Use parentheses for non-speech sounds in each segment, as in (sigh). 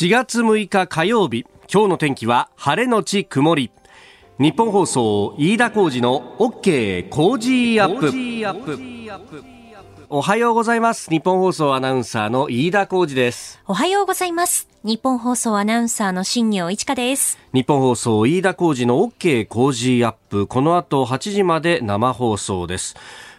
4月6日火曜日今日の天気は晴れのち曇り。日本放送飯田浩二の OK 工事アップ。おはようございます。日本放送アナウンサーの飯田浩二です。おはようございます。日本放送アナウンサーの新業一華です。日本放送飯田浩二の OK 工事アップ。この後8時まで生放送です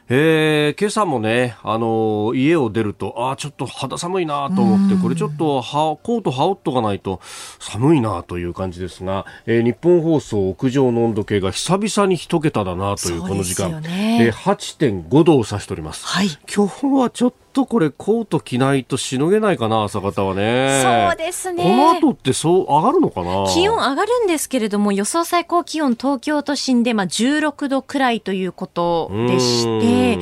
えー、今朝もね、あのー、家を出ると、あちょっと肌寒いなと思って、これちょっとはコート羽織っとかないと寒いなという感じですが、えー、日本放送屋上の温度計が久々に一桁だなというこの時間、ね。えー、8.5度を指しております。はい、今日はちょっとこれコート着ないとしのげないかな朝方はね。そうですね。この後ってそう上がるのかな？気温上がるんですけれども予想最高気温東京都心でまあ16度くらいということでして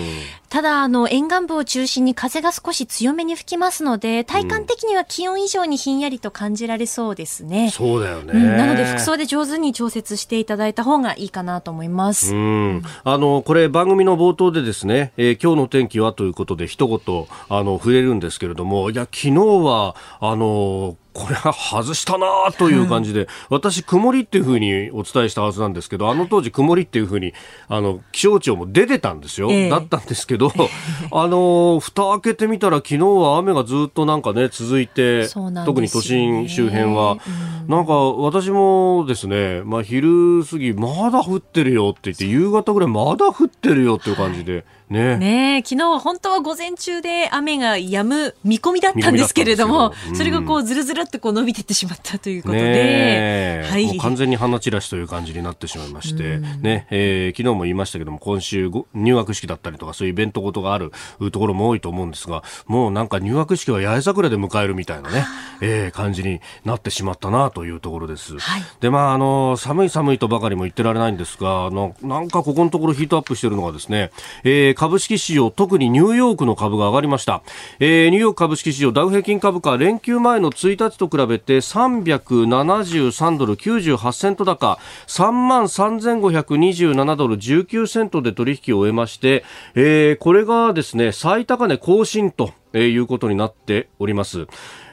ただ、あの、沿岸部を中心に風が少し強めに吹きますので、体感的には気温以上にひんやりと感じられそうですね。そうだよね、うん、なので、服装で上手に調節していただいた方がいいかなと思います。うん。あの、これ番組の冒頭でですね、えー、今日の天気はということで一言、あの、触れるんですけれども、いや、昨日は、あの、これは外したなという感じで、私、曇りっていうふうにお伝えしたはずなんですけど、あの当時、曇りっていうふうにあの気象庁も出てたんですよ、えー、だったんですけど、(laughs) あの蓋開けてみたら、昨日は雨がずっとなんかね、続いて、ね、特に都心周辺は、うん、なんか私もですね、まあ、昼過ぎ、まだ降ってるよって言って、夕方ぐらい、まだ降ってるよっていう感じで。はいね。ね昨日は本当は午前中で雨が止む見込みだったんですけれども、うん、(laughs) それがこうずるずるってこう伸びていってしまったということで、はい、完全に花散らしという感じになってしまいまして、うん、ね。えー、昨日も言いましたけども今週入学式だったりとかそういうイベントごとがあるところも多いと思うんですがもうなんか入学式は八重桜で迎えるみたいなね、えー、感じになってしまったなというところです。はい、でまああの寒い寒いとばかりも言ってられないんですがあのなんかここのところヒートアップしているのがですね、えー株式市場、特にニューヨークの株が上がりました。えー、ニューヨーク株式市場、ダウ平均株価、連休前の1日と比べて373ドル98セント高、3万3527ドル19セントで取引を終えまして、えー、これがですね、最高値更新と、いうことになっております。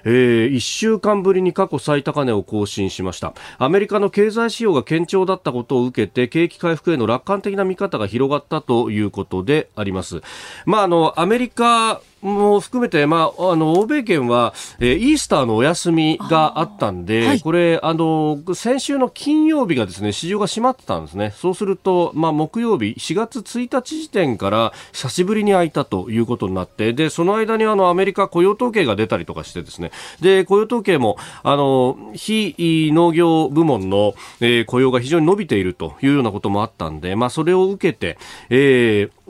えー、1週間ぶりに過去最高値を更新しましたアメリカの経済指標が堅調だったことを受けて景気回復への楽観的な見方が広がったということであります。まあ、あのアメリカも含めて、まあ、あの欧米圏は、えー、イースターのお休みがあったんで、はい、これあの先週の金曜日がですね市場が閉まってたんですね。そうすると、まあ、木曜日4月1日時点から久しぶりに開いたということになってでその間にあのアメリカ雇用統計が出たりとかしてですね。で雇用統計もあの非農業部門の、えー、雇用が非常に伸びているというようなこともあったんで、まあ、それを受けて、えー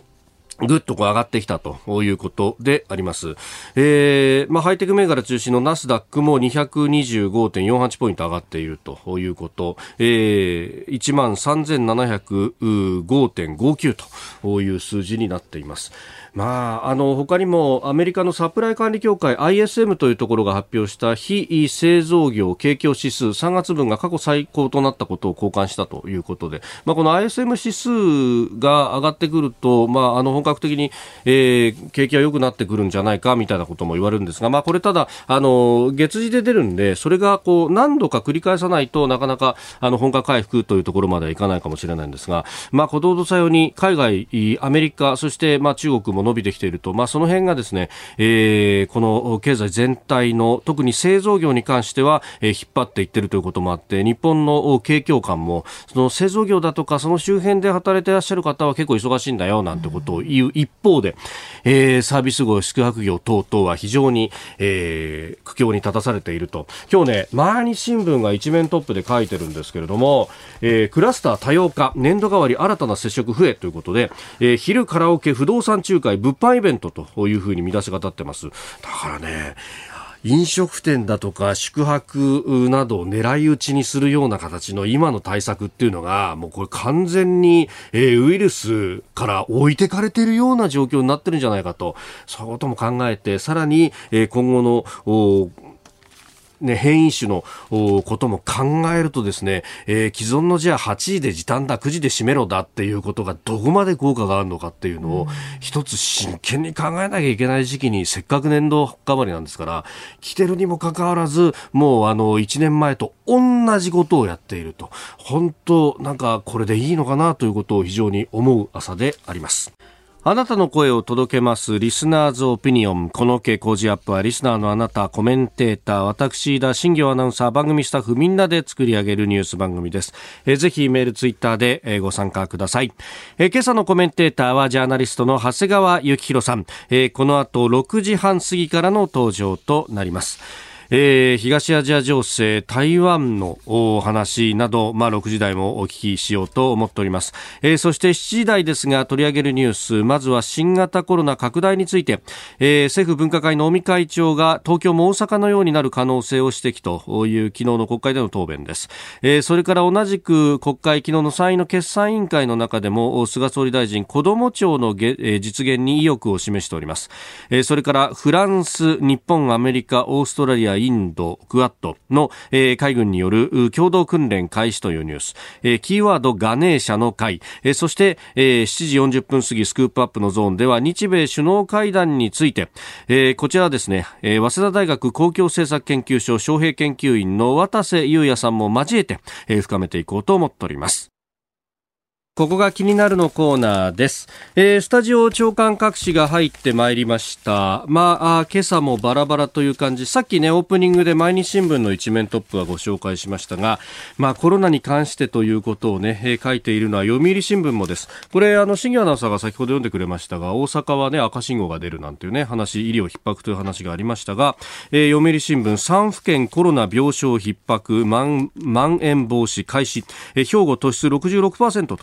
ぐっとこう上がってきたということであります。えー、まあ、ハイテク銘柄中心のナスダックも225.48ポイント上がっているということ、えー、13,705.59という数字になっています。まあ、あの他にもアメリカのサプライ管理協会 ISM というところが発表した非製造業景況指数3月分が過去最高となったことを交換したということで、まあ、この ISM 指数が上がってくると、まあ、あの本格的に、えー、景気は良くなってくるんじゃないかみたいなことも言われるんですが、まあ、これただあの月次で出るんでそれがこう何度か繰り返さないとなかなかあの本格回復というところまではいかないかもしれないんですが、まあ、ことほどさように海外、アメリカそしてまあ中国も伸びてきていると、まあ、その辺がですね、えー、この経済全体の特に製造業に関しては、えー、引っ張っていってるということもあって日本の景況感もその製造業だとかその周辺で働いていらっしゃる方は結構忙しいんだよなんてことを言う一方で、えー、サービス業宿泊業等々は非常に、えー、苦境に立たされていると。今日ね毎日新聞が一面トップで書いてるんですけれども、えー、クラスター多様化年度代わり新たな接触増えということで、えー、昼カラオケ不動産仲介物販イベントというふうに見出しが立ってます。だからね、飲食店だとか宿泊などを狙い撃ちにするような形の今の対策っていうのがもうこれ完全に、え、ウイルスから置いてかれているような状況になってるんじゃないかとそういうことも考えてさらに、え、今後のね、変異種のことも考えるとですね、えー、既存のじゃあ8時で時短だ、9時で閉めろだっていうことがどこまで効果があるのかっていうのを、一つ真剣に考えなきゃいけない時期にせっかく年度変わりなんですから、来てるにもかかわらず、もうあの、1年前と同じことをやっていると。本当、なんかこれでいいのかなということを非常に思う朝であります。あなたの声を届けますリスナーズオピニオン。この傾向ジアップはリスナーのあなた、コメンテーター、私、田新行アナウンサー、番組スタッフみんなで作り上げるニュース番組です。えぜひメール、ツイッターで、えご参加ください。え今朝のコメンテーターはジャーナリストの長谷川幸宏さん。えこの後6時半過ぎからの登場となります。えー、東アジア情勢、台湾のお話など、まあ、6時台もお聞きしようと思っております。えー、そして7時台ですが取り上げるニュース、まずは新型コロナ拡大について、えー、政府分科会の尾身会長が東京も大阪のようになる可能性を指摘という昨日の国会での答弁です。えー、それから同じく国会昨日の参院の決算委員会の中でも菅総理大臣、子ども庁のげ、えー、実現に意欲を示しております。えー、それからフランス、日本、アメリカ、オーストラリア、インド、クアッドの、えー、海軍による共同訓練開始というニュース、えー、キーワードガネーシャの会、えー、そして、えー、7時40分過ぎスクープアップのゾーンでは日米首脳会談について、えー、こちらですね、えー、早稲田大学公共政策研究所招聘研究員の渡瀬裕也さんも交えて、えー、深めていこうと思っております。ここが気になるのコーナーです。えー、スタジオ長官各紙が入ってまいりました。まああ、今朝もバラバラという感じ。さっきね、オープニングで毎日新聞の一面トップはご紹介しましたが、まあコロナに関してということをね、えー、書いているのは読売新聞もです。これ、あの、新業アナウンサーが先ほど読んでくれましたが、大阪はね、赤信号が出るなんていうね、話、医療逼迫という話がありましたが、えー、読売新聞、3府県コロナ病床逼迫、まん、まん延防止開始、えー、兵庫突出66%と、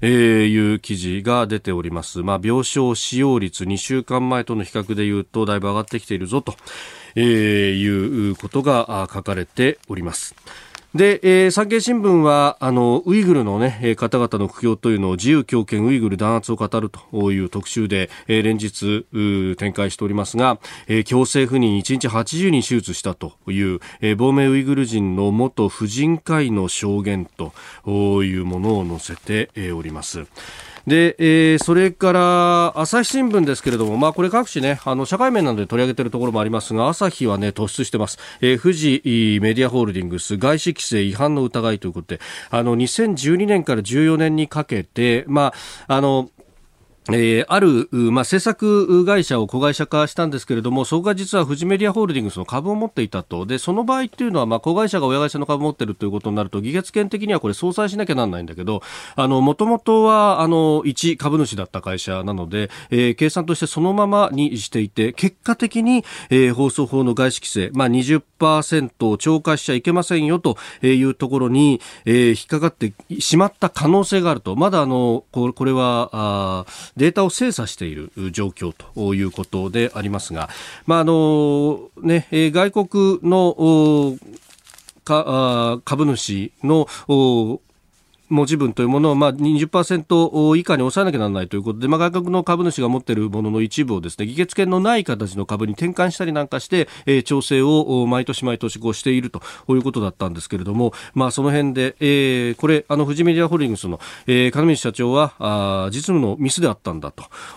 えー、いう記事が出ております。まあ、病床使用率2週間前との比較でいうとだいぶ上がってきているぞと、えー、いうことが書かれております。で、えー、産経新聞は、あの、ウイグルのね、方々の苦境というのを自由強権ウイグル弾圧を語るという特集で、えー、連日、展開しておりますが、えー、強制不妊1日80人手術したという、えー、亡命ウイグル人の元婦人会の証言というものを載せております。で、えー、それから朝日新聞ですけれども、まあ、これ各紙ね、あの社会面などで取り上げているところもありますが、朝日はね、突出してます。えー、富士メディアホールディングス外資規制違反の疑いということで、あの、2012年から14年にかけて、まあ、あの、えー、ある、まあ、制作会社を子会社化したんですけれども、そこが実はフジメディアホールディングスの株を持っていたと。で、その場合っていうのは、まあ、子会社が親会社の株を持ってるということになると、議決権的にはこれ相殺しなきゃなんないんだけど、あの、もともとは、あの、一株主だった会社なので、えー、計算としてそのままにしていて、結果的に、えー、放送法の外資規制、まあ20%を超過しちゃいけませんよというところに、えー、引っかかってしまった可能性があると。まだあの、これは、あデータを精査している状況ということでありますが、まああのね、外国の株主の持ち分というものをまあ20%以下に抑えなきゃならないということで、まあ、外国の株主が持っているものの一部をですね議決権のない形の株に転換したりなんかして、えー、調整を毎年毎年こうしているということだったんですけれども、まあ、その辺で、えー、これあの富士メディアホールディングスの、えー、金光社長はあ実務のミスであったんだ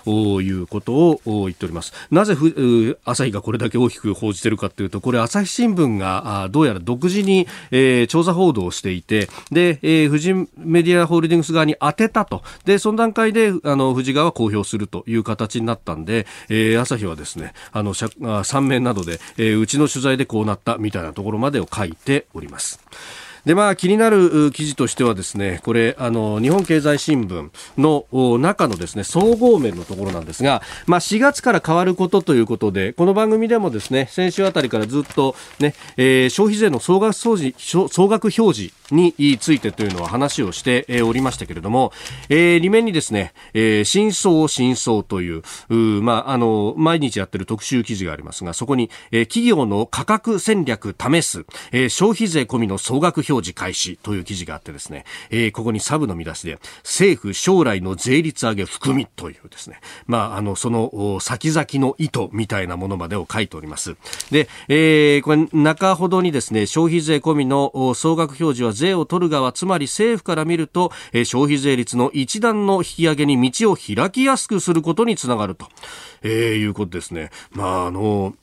ということを言っております。なぜふ朝日がこれだけ大きく報じてるかというとこれ朝日新聞があどうやら独自に、えー、調査報道をしていてで、えー、富士メディアホールディングス側に当てたと。で、その段階で、あの、富士川は公表するという形になったんで、えー、朝日はですね、あの、3面などで、えー、うちの取材でこうなったみたいなところまでを書いております。で、まあ、気になる記事としてはですね、これ、あの、日本経済新聞の中のですね、総合面のところなんですが、まあ、4月から変わることということで、この番組でもですね、先週あたりからずっとね、えー、消費税の総額総総額表示についてというのは話をしておりましたけれども、えー、裏面にですね、えー、真相を真相という、うまあ、あの、毎日やってる特集記事がありますが、そこに、えー、企業の価格戦略試す、えー、消費税込みの総額表示開始という記事があってですね、えー、ここにサブの見出しで、政府将来の税率上げ含みというですね、まあ、あの、その先々の意図みたいなものまでを書いております。で、えー、これ中ほどにですね、消費税込みの総額表示は税を取る側、つまり政府から見ると、えー、消費税率の一段の引き上げに道を開きやすくすることにつながると、えー、いうことですね。まあ、あの、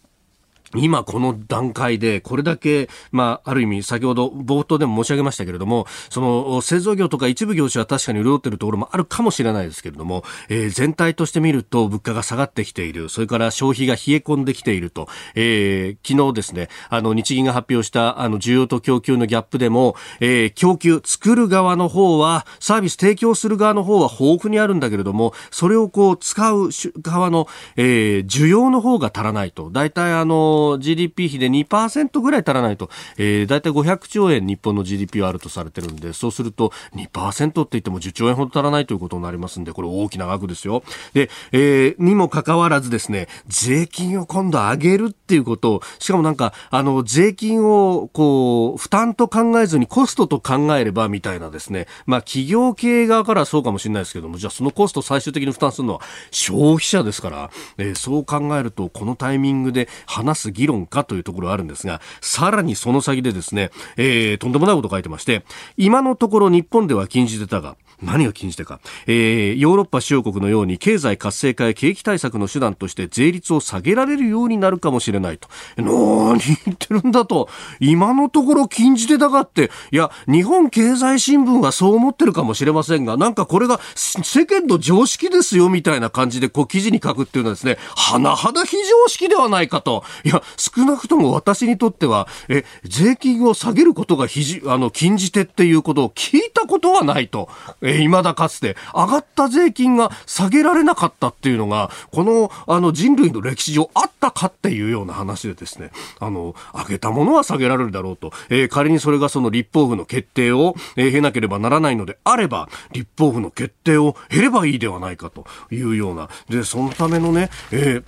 今この段階でこれだけ、まあ、ある意味先ほど冒頭でも申し上げましたけれども、その製造業とか一部業種は確かに潤っているところもあるかもしれないですけれども、えー、全体として見ると物価が下がってきている、それから消費が冷え込んできていると、えー、昨日ですね、あの日銀が発表したあの需要と供給のギャップでも、えー、供給、作る側の方は、サービス提供する側の方は豊富にあるんだけれども、それをこう使う側の、えー、需要の方が足らないと。大体あの、GDP 比で2%ぐらい足らないと、えー、大体500兆円日本の GDP はあるとされてるんで、そうすると2%って言っても10兆円ほど足らないということになりますんで、これ大きな額ですよ。で、えー、にもかかわらずですね、税金を今度上げるっていうことを、しかもなんか、あの、税金をこう、負担と考えずにコストと考えればみたいなですね、まあ企業経営側からはそうかもしれないですけども、じゃあそのコスト最終的に負担するのは消費者ですから、えー、そう考えると、このタイミングで話す議論かというところあるんですが、さらにその先でですね、えー、とんでもないこと書いてまして、今のところ日本では禁じてたが、何が禁じ手か、えー、ヨーロッパ主要国のように経済活性化や景気対策の手段として税率を下げられるようになるかもしれないと。何言ってるんだと。今のところ禁じ手だがって、いや、日本経済新聞はそう思ってるかもしれませんが、なんかこれが世間の常識ですよみたいな感じでこう記事に書くっていうのはですね、甚だ非常識ではないかと。いや、少なくとも私にとっては、え、税金を下げることがひじ、あの、禁じ手っていうことを聞いたことはないと。え、未だかつて。上がった税金が下げられなかったっていうのが、この、あの、人類の歴史上あったかっていうような話でですね、あの、上げたものは下げられるだろうと、えー、仮にそれがその立法府の決定を、えー、経なければならないのであれば、立法府の決定を経ればいいではないかというような、で、そのためのね、えー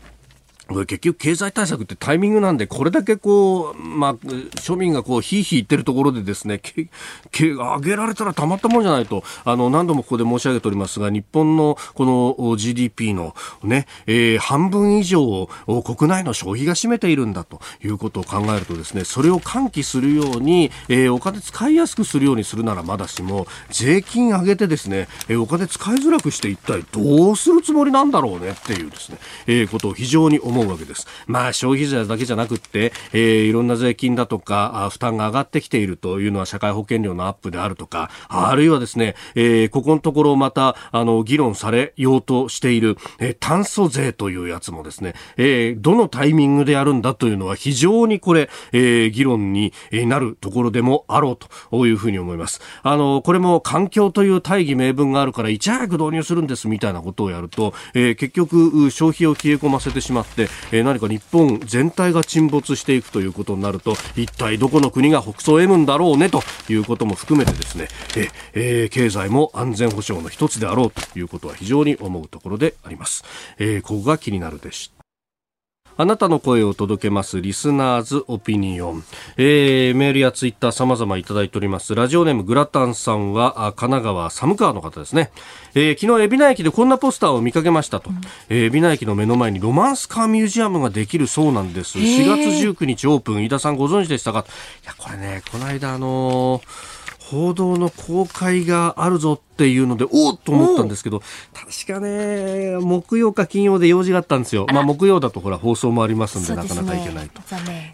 結局経済対策ってタイミングなんで、これだけこう、まあ、庶民がこう、ひいひい言ってるところでですね、け、け、上げられたらたまったもんじゃないと、あの、何度もここで申し上げておりますが、日本のこの GDP のね、えー、半分以上を国内の消費が占めているんだということを考えるとですね、それを喚起するように、えー、お金使いやすくするようにするならまだしも、税金上げてですね、えー、お金使いづらくして一体どうするつもりなんだろうねっていうですね、えー、ことを非常に思思うわけです。まあ消費税だけじゃなくって、えー、いろんな税金だとか、負担が上がってきているというのは社会保険料のアップであるとか、あるいはですね、えー、ここのところまた、あの、議論されようとしている、えー、炭素税というやつもですね、えー、どのタイミングでやるんだというのは非常にこれ、えー、議論になるところでもあろうというふうに思います。あの、これも環境という大義名分があるからいち早く導入するんですみたいなことをやると、えー、結局消費を冷え込ませてしまって、えー、何か日本全体が沈没していくということになると一体どこの国が北総を得るんだろうねということも含めてですね、ええー、経済も安全保障の一つであろうということは非常に思うところであります。えー、ここが気になるでした。あなたの声を届けます、リスナーズオピニオン。えー、メールやツイッター様々いただいております。ラジオネームグラタンさんは、神奈川寒川の方ですね。えー、昨日、海老名駅でこんなポスターを見かけましたと。うん、えー、海老名駅の目の前にロマンスカーミュージアムができるそうなんです。4月19日オープン、飯田さんご存知でしたか？いや、これね、この間あのー報道の公開があるぞっていうので、おっと思ったんですけど、確かね、木曜か金曜で用事があったんですよ。まあ木曜だとほら放送もありますんで、なかなかいけないと。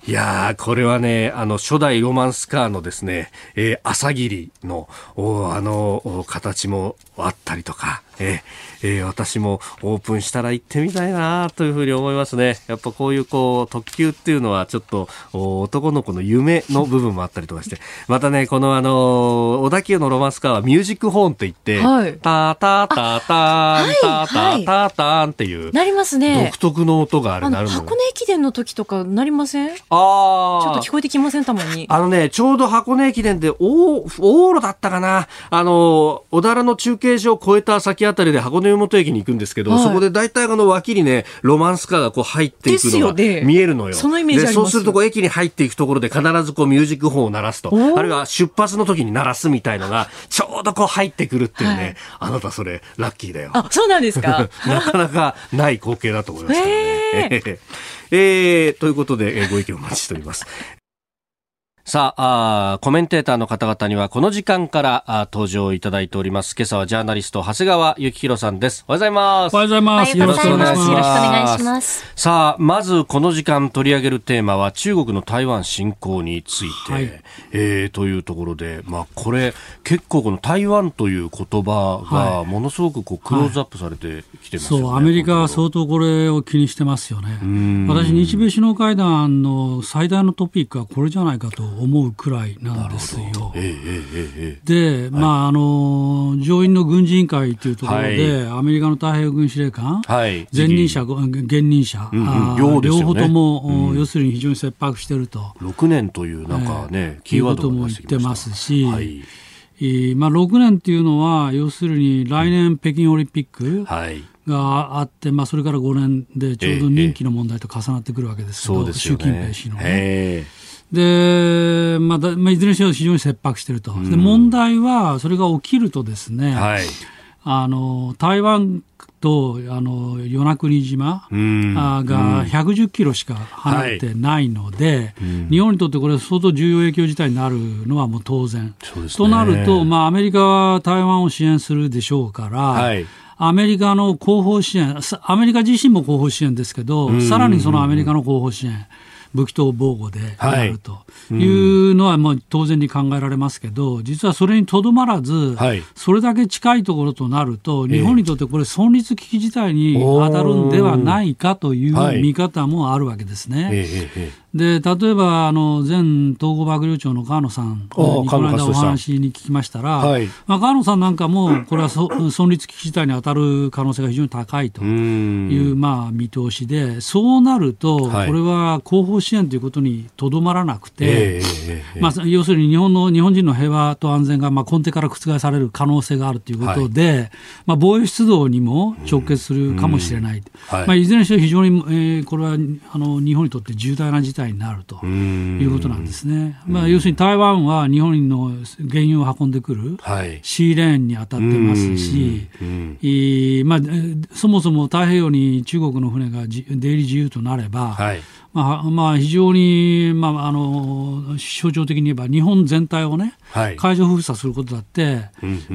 いやー、これはね、あの、初代ロマンスカーのですね、えー、朝霧の、おあの、形もあったりとか、えー、えー、私もオープンしたら行ってみたいなというふうに思いますね。やっぱこういうこう特急っていうのはちょっと男の子の夢の部分もあったりとかして、またね、このあの、小田急のロマンスカーはミュージックホーンって言いて、はいタタタタン、タタタタンっていう、なりますね独。特の音があれあの、なるのよ箱根駅伝の時とかなりません？ちあょっあと聞こえてきません？たまに。あのね、ちょうど箱根駅伝で、お往路だったかな。あの、小田原の中継所を越えた先あたりで箱根湯本駅に行くんですけど、はいそこで大体あの脇にね、ロマンスカーがこう入っていくのが見えるのよ。そのイメージありますで、そうするとこう駅に入っていくところで必ずこうミュージックホーンを鳴らすと。あるいは出発の時に鳴らすみたいのが、(laughs) ちょうどこう入ってくるっていうね。あなたそれ、ラッキーだよ。あ、そうなんですか？(laughs) なかなかない光景だと思いますからね。へ (laughs) えーということで、えーご意見お待ちしております。さあコメンテーターの方々にはこの時間からあー登場いただいております。今朝はジャーナリスト、長谷川幸宏さんです。おはようございますお。はようございます。おはようございます。よろしくおよろしくお願いします。さあ、まずこの時間取り上げるテーマは中国の台湾侵攻について、はいえーというところで、まあこれ結構この台湾という言葉がはいものすごくこうクローズアップされてきてますよね。そう、アメリカは相当これを気にしてますよねん。私、日米首脳会談の最大のトピックはこれじゃないかと思うくらいなんですよ。で、まあ、あの、上院の軍事委員会というところで、アメリカの太平洋軍司令官、ーはい。前任者、現任者、うんうん。あー両方とも、うん。要するに非常に切迫していると。6年というなんかね、キーワードも言ってますしまあ、6年っていうのは、要するに来年北京オリンピックはい。があって、まあ、それから5年でちょうど任期の問題と重なってくるわけですけど、習近ね。平氏のね。へで、まあだまあ、いずれにしろ非常に切迫していると、で問題は、それが起きるとですね、ーはい。あの台湾とあの与那国島、が110キロしか離れてないので、日本にとってこれ、相当重要影響事態になるのはもう当然。ね。となると、まあ、アメリカは台湾を支援するでしょうから、はい。アメリカの後方支援、さアメリカ自身も後方支援ですけど、さらにそのアメリカの後方支援、武器等防護でやると。いうのはまあ当然に考えられますけど、実はそれにとどまらず、はい。それだけ近いところとなると、日本にとってこれ、存立危機事態に当たるんではないかというはい。見方もあるわけですね。で例えばあの前統合幕僚長の川野さんにおこの間お話に聞きましたら、はい。まあ、川野さんなんかも、これはそ存立危機事態に当たる可能性が非常に高いという、まあ、見通しで、そうなると、こはい。れは後方支援ということにとどまらなくて、えーえーえーまあ、要するに日本の日本人の平和と安全がまあ根底から覆される可能性があるということで、まあ、防衛出動にも直結するかもしれない、はい。まあ、いずれにしろ非常に、えーこれはあの日本にとって重大な事態になるということなんですね。まあ、要するに台湾は日本の原油を運んでくるはい。シーレーンに当たってますし、まあ、えーそもそも太平洋に中国の船がじ出入り自由となれば、はい。まあまあ、非常に、まあ、あの象徴的に言えば、日本全体をね、はい。海上封鎖することだって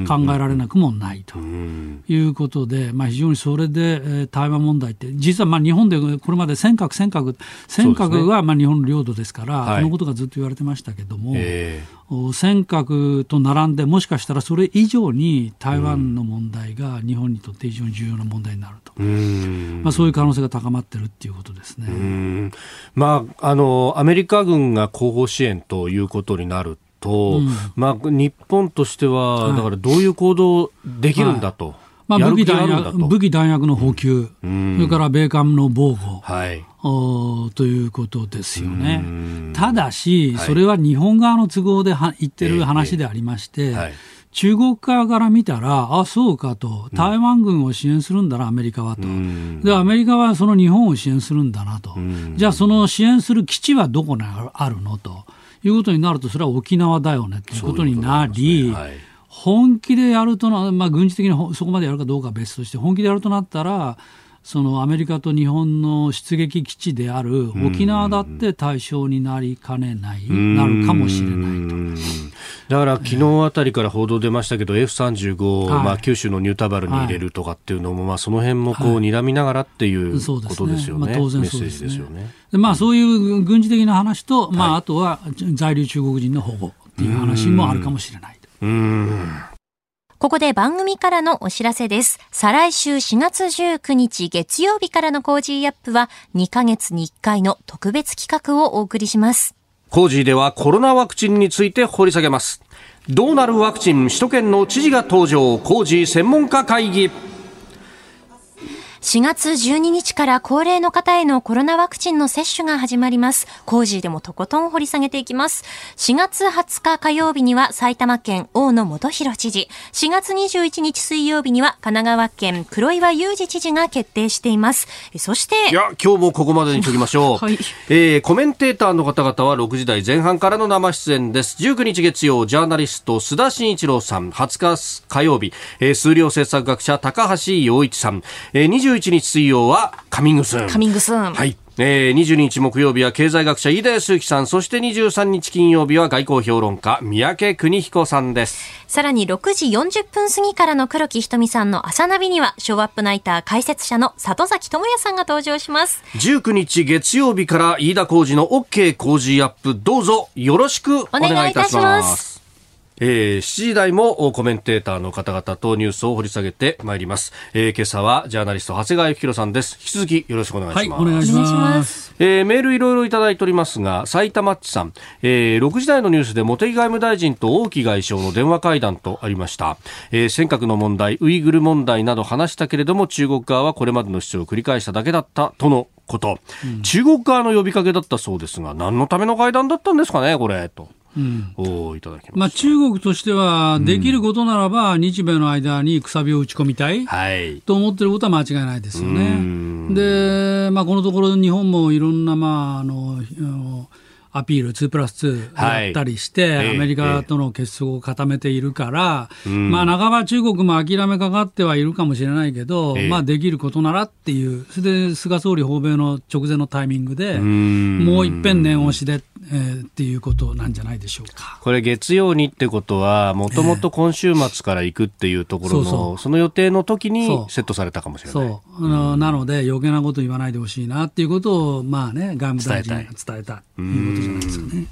考えられなくもないと。うん。いうことで、まあ、非常にそれで、えー台湾問題って、実はまあ日本でこれまで尖閣、尖閣、尖閣はまあ日本の領土ですから、はい。このことがずっと言われてましたけども、えお尖閣と並んで、もしかしたらそれ以上に台湾の問題が日本にとって非常に重要な問題になると、ーうーん。まあ、そういう可能性が高まってるっていうことですね。うーん。まあ、あの、アメリカ軍が後方支援ということになると、うん。まあ、日本としては、はい。だからどういう行動できるんだと。まあ、武器弾。薬武器弾薬の補給、うんそれから米韓の防護、はい。おということですよねうん。ただし、はいそれは日本側の都合では言ってる話でありまして、はい。中国側から見たら、あ、そうかと、台湾軍を支援するんだな、アメリカはと。うんで、アメリカはその日本を支援するんだなと。んじゃあ、その支援する基地はどこにあるのということになると、それは沖縄だよねということになり、はい。本気でやるとな、まあ、軍事的にほそこまでやるかどうかは別として、本気でやるとなったら、そのアメリカと日本の出撃基地である沖縄だって対象になりかねない、なるかもしれないと。うんだから昨日あたりから報道出ましたけど、F35 を、はい。まあ、九州のニュータバルに入れるとかっていうのも、まあ、その辺もこう、睨みながらっていうことですよね。まあ当然そうですね。ジですよね。でまあ、そういう軍事的な話と、まあ、あとは在留中国人の保護っていう話もあるかもしれない。と。ここで番組からのお知らせです。再来週4月19日月曜日からのコージーアップは2ヶ月に1回の特別企画をお送りします。コージーではコロナワクチンについて掘り下げます。どうなるワクチン？首都圏の知事が登場コージー専門家会議4月12日から高齢の方へのコロナワクチンの接種が始まります。工事でもとことん掘り下げていきます。4月20日火曜日には埼玉県大野元弘知事、4月21日水曜日には神奈川県黒岩祐二知事が決定しています。そして、いや、今日もここまでにしときましょう。(laughs) はい、えー、コメンテーターの方々は6時台前半からの生出演です。19日月曜、ジャーナリスト須田慎一郎さん、20日火曜日、えー、数量政策学者高橋洋一さん、えー、21日水曜はカミングスン。カミングスン。はい。えー、22日木曜日は経済学者飯田康之さん、そして23日金曜日は外交評論家三宅邦彦さんです。さらに6時40分過ぎからの黒木瞳さんの朝ナビには、ショーアップナイター解説者の里崎智也さんが登場します。19日月曜日から飯田浩二の OK 工事アップ、どうぞよろしくお願いいたします。えー、7時台もコメンテーターの方々とニュースを掘り下げてまいります。えー、今朝はジャーナリスト長谷川幸宏さんです。引き続きよろしくお願いします。はい、お願いします。えー、メールいろいろいただいておりますが、埼玉っちさん、えー、6時台のニュースで茂木外務大臣と王毅外相の電話会談とありました。えー、尖閣の問題、ウイグル問題など話したけれども、中国側はこれまでの主張を繰り返しただけだったとのこと、うん、中国側の呼びかけだったそうですが、何のための会談だったんですかね、これ、と。うん、おいただきまあ、中国としては、できることならば、日米の間にくさびを打ち込みたい、はい、と思ってることは間違いないですよね。で、まあ、このところ、日本もいろんな、まあ、あのアピール2プラス2やったりして、はい、アメリカとの結束を固めているから、ええ、まあ、半ば中国も諦めかかってはいるかもしれないけど、え、まあ、できることならっていう、それで菅総理訪米の直前のタイミングで、もういっぺん念押しで、えー、っていうことなんじゃないでしょうか。これ、月曜にってことは、もともと今週末から行くっていうところの、そうそう。その予定の時にセットされたかもしれない。そう、なので、余計なこと言わないでほしいなっていうことを、まあね、外務大臣が伝えたということじなん。ですよね。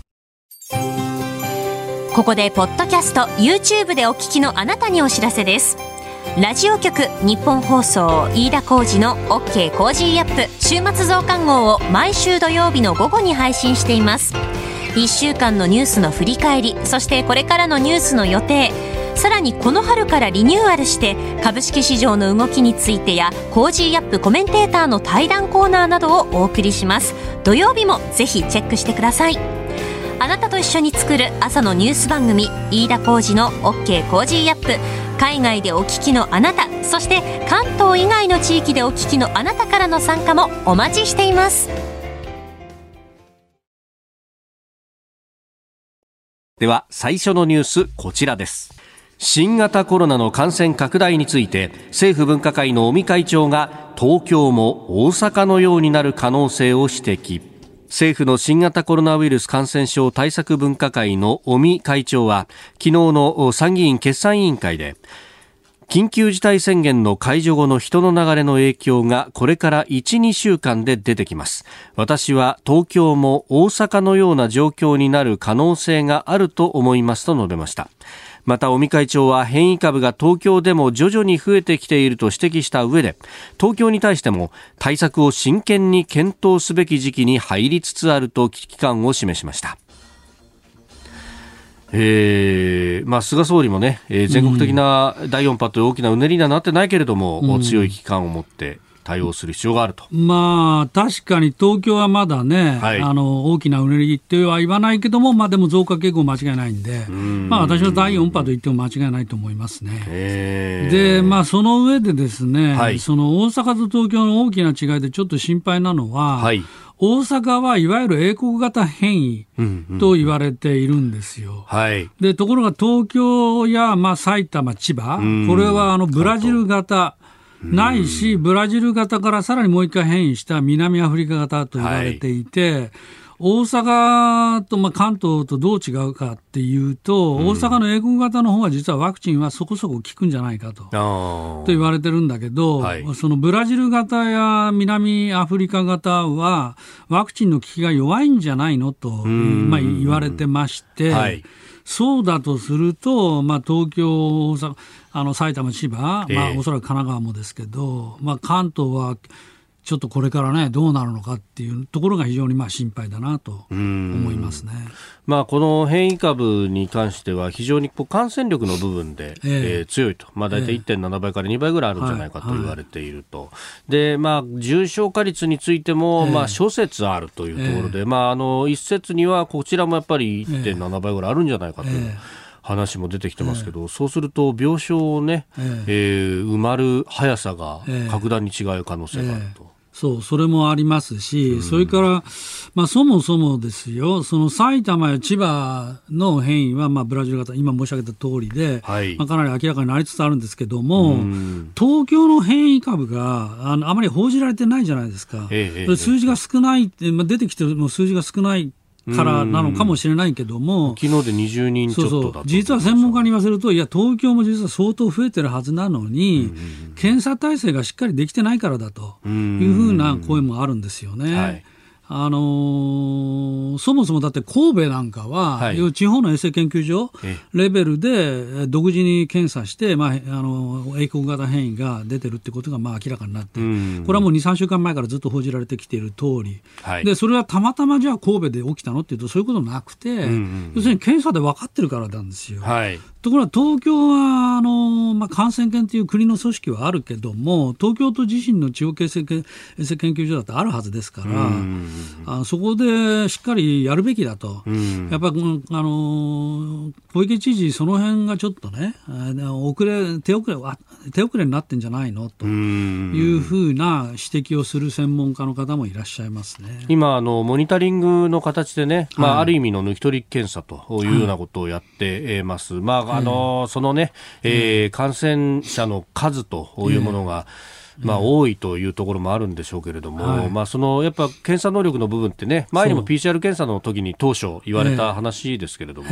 ここでポッドキャスト YouTube でお聞きのあなたにお知らせです。ラジオ局ニッポン放送飯田浩司の OK コージーアップ。週末増刊号を毎週土曜日の午後に配信しています。1週間のニュースの振り返りそしてこれからのニュースの予定。さらにこの春からリニューアルして株式市場の動きについてや Cozy up コメンテーターの対談コーナーなどをお送りします。土曜日もぜひチェックしてください。あなたと一緒に作る朝のニュース番組飯田浩二の OK コージーアップ。海外でお聞きのあなたそして関東以外の地域でお聞きのあなたからの参加もお待ちしています。では最初のニュースこちらです。新型コロナの感染拡大について政府分科会の尾身会長が東京も大阪のようになる可能性を指摘政府の新型コロナウイルス感染症対策分科会の尾身会長は昨日の参議院決算委員会で緊急事態宣言の解除後の人の流れの影響がこれから1、2週間で出てきます。私は東京も大阪のような状況になる可能性があると思いますと述べました。また尾身会長は変異株が東京でも徐々に増えてきていると指摘した上で東京に対しても対策を真剣に検討すべき時期に入りつつあると危機感を示しました。えーまあ、菅総理もね、えー、全国的な第4波という大きなうねりにはなってないけれども、うん、強い危機感を持って対応する必要があると。まあ、確かに東京はまだね、はい、あの大きなうねりっては言わないけども、まあ、でも増加傾向間違いないんで、んまあ、私は第4波と言っても間違いないと思いますね。で、まあ、その上でですね、はい、その大阪と東京の大きな違いでちょっと心配なのは、はい大阪はいわゆる英国型変異と言われているんですよ。はい、でところが東京や、まあ、埼玉、千葉、これはあのブラジル型。ないし、ブラジル型からさらにもう一回変異した南アフリカ型と言われていて、はい。大阪と、まあ、関東とどう違うかっていうと、うん、大阪の英国型の方は実はワクチンはそこそこ効くんじゃないかとと言われてるんだけど、はい、そのブラジル型や南アフリカ型はワクチンの効きが弱いんじゃないのと、まあ、言われてまして、はい、そうだとすると、まあ、東京、大阪、あの埼玉、千葉、まあ、おそらく神奈川もですけど、まあ、関東はちょっとこれからね、どうなるのかっていうところが非常にまあ心配だなと思いますね。まあ、この変異株に関しては、非常にこう感染力の部分で、えー、えー、強いと、まあ、大体1.7倍から2倍ぐらいあるんじゃないかと言われていると、はいはい、でまあ、重症化率についても、えー、まあ、諸説あるというところで、えー、まあ、あの一説には、こちらもやっぱり1.7倍ぐらいあるんじゃないかという。話も出てきてますけど、えー、そうすると病床をね、えー、えー、埋まる速さが格段に違う可能性があると。そう、それもありますし、うん、それから、まあ、そもそもですよ、その埼玉や千葉の変異は、まあ、ブラジル型、今申し上げた通りで、はい、まあ、かなり明らかになりつつあるんですけども、うん、東京の変異株があのあまり報じられてないじゃないですか。ええ、数字が少ないって、まあ、出てきても数字が少ないからなのかもしれないけども、昨日で20人ちょっとだ実は専門家に言わせると、いや、東京も実は相当増えてるはずなのに、検査体制がしっかりできてないからだというふうな声もあるんですよね。はいあのー、そもそもだって神戸なんかは、はい、地方の衛生研究所レベルで独自に検査して、まあ、あの英国型変異が出てるってことがまあ明らかになって、これはもう2、3週間前からずっと報じられてきている通り、はい、でそれはたまたまじゃあ神戸で起きたのっていうと、そういうことなくて、要するに検査で分かってるからなんですよ。はい、ところが東京はあの、まあ、感染研という国の組織はあるけども、東京都自身の地方衛生研究所だってあるはずですから、あそこでしっかりやるべきだと、やっぱあの小池知事、その辺がちょっとね、遅れ手遅れ手遅れになってんじゃないの？というふうな指摘をする専門家の方もいらっしゃいますね。今あの、モニタリングの形でね、まあ、ある意味の抜き取り検査というようなことをやってます。まああのそのね、えー、感染者の数というものが、まあ、多いというところもあるんでしょうけれども、はい、まあ、そのやっぱ検査能力の部分ってね、前にも PCR 検査の時に当初言われた話ですけれども、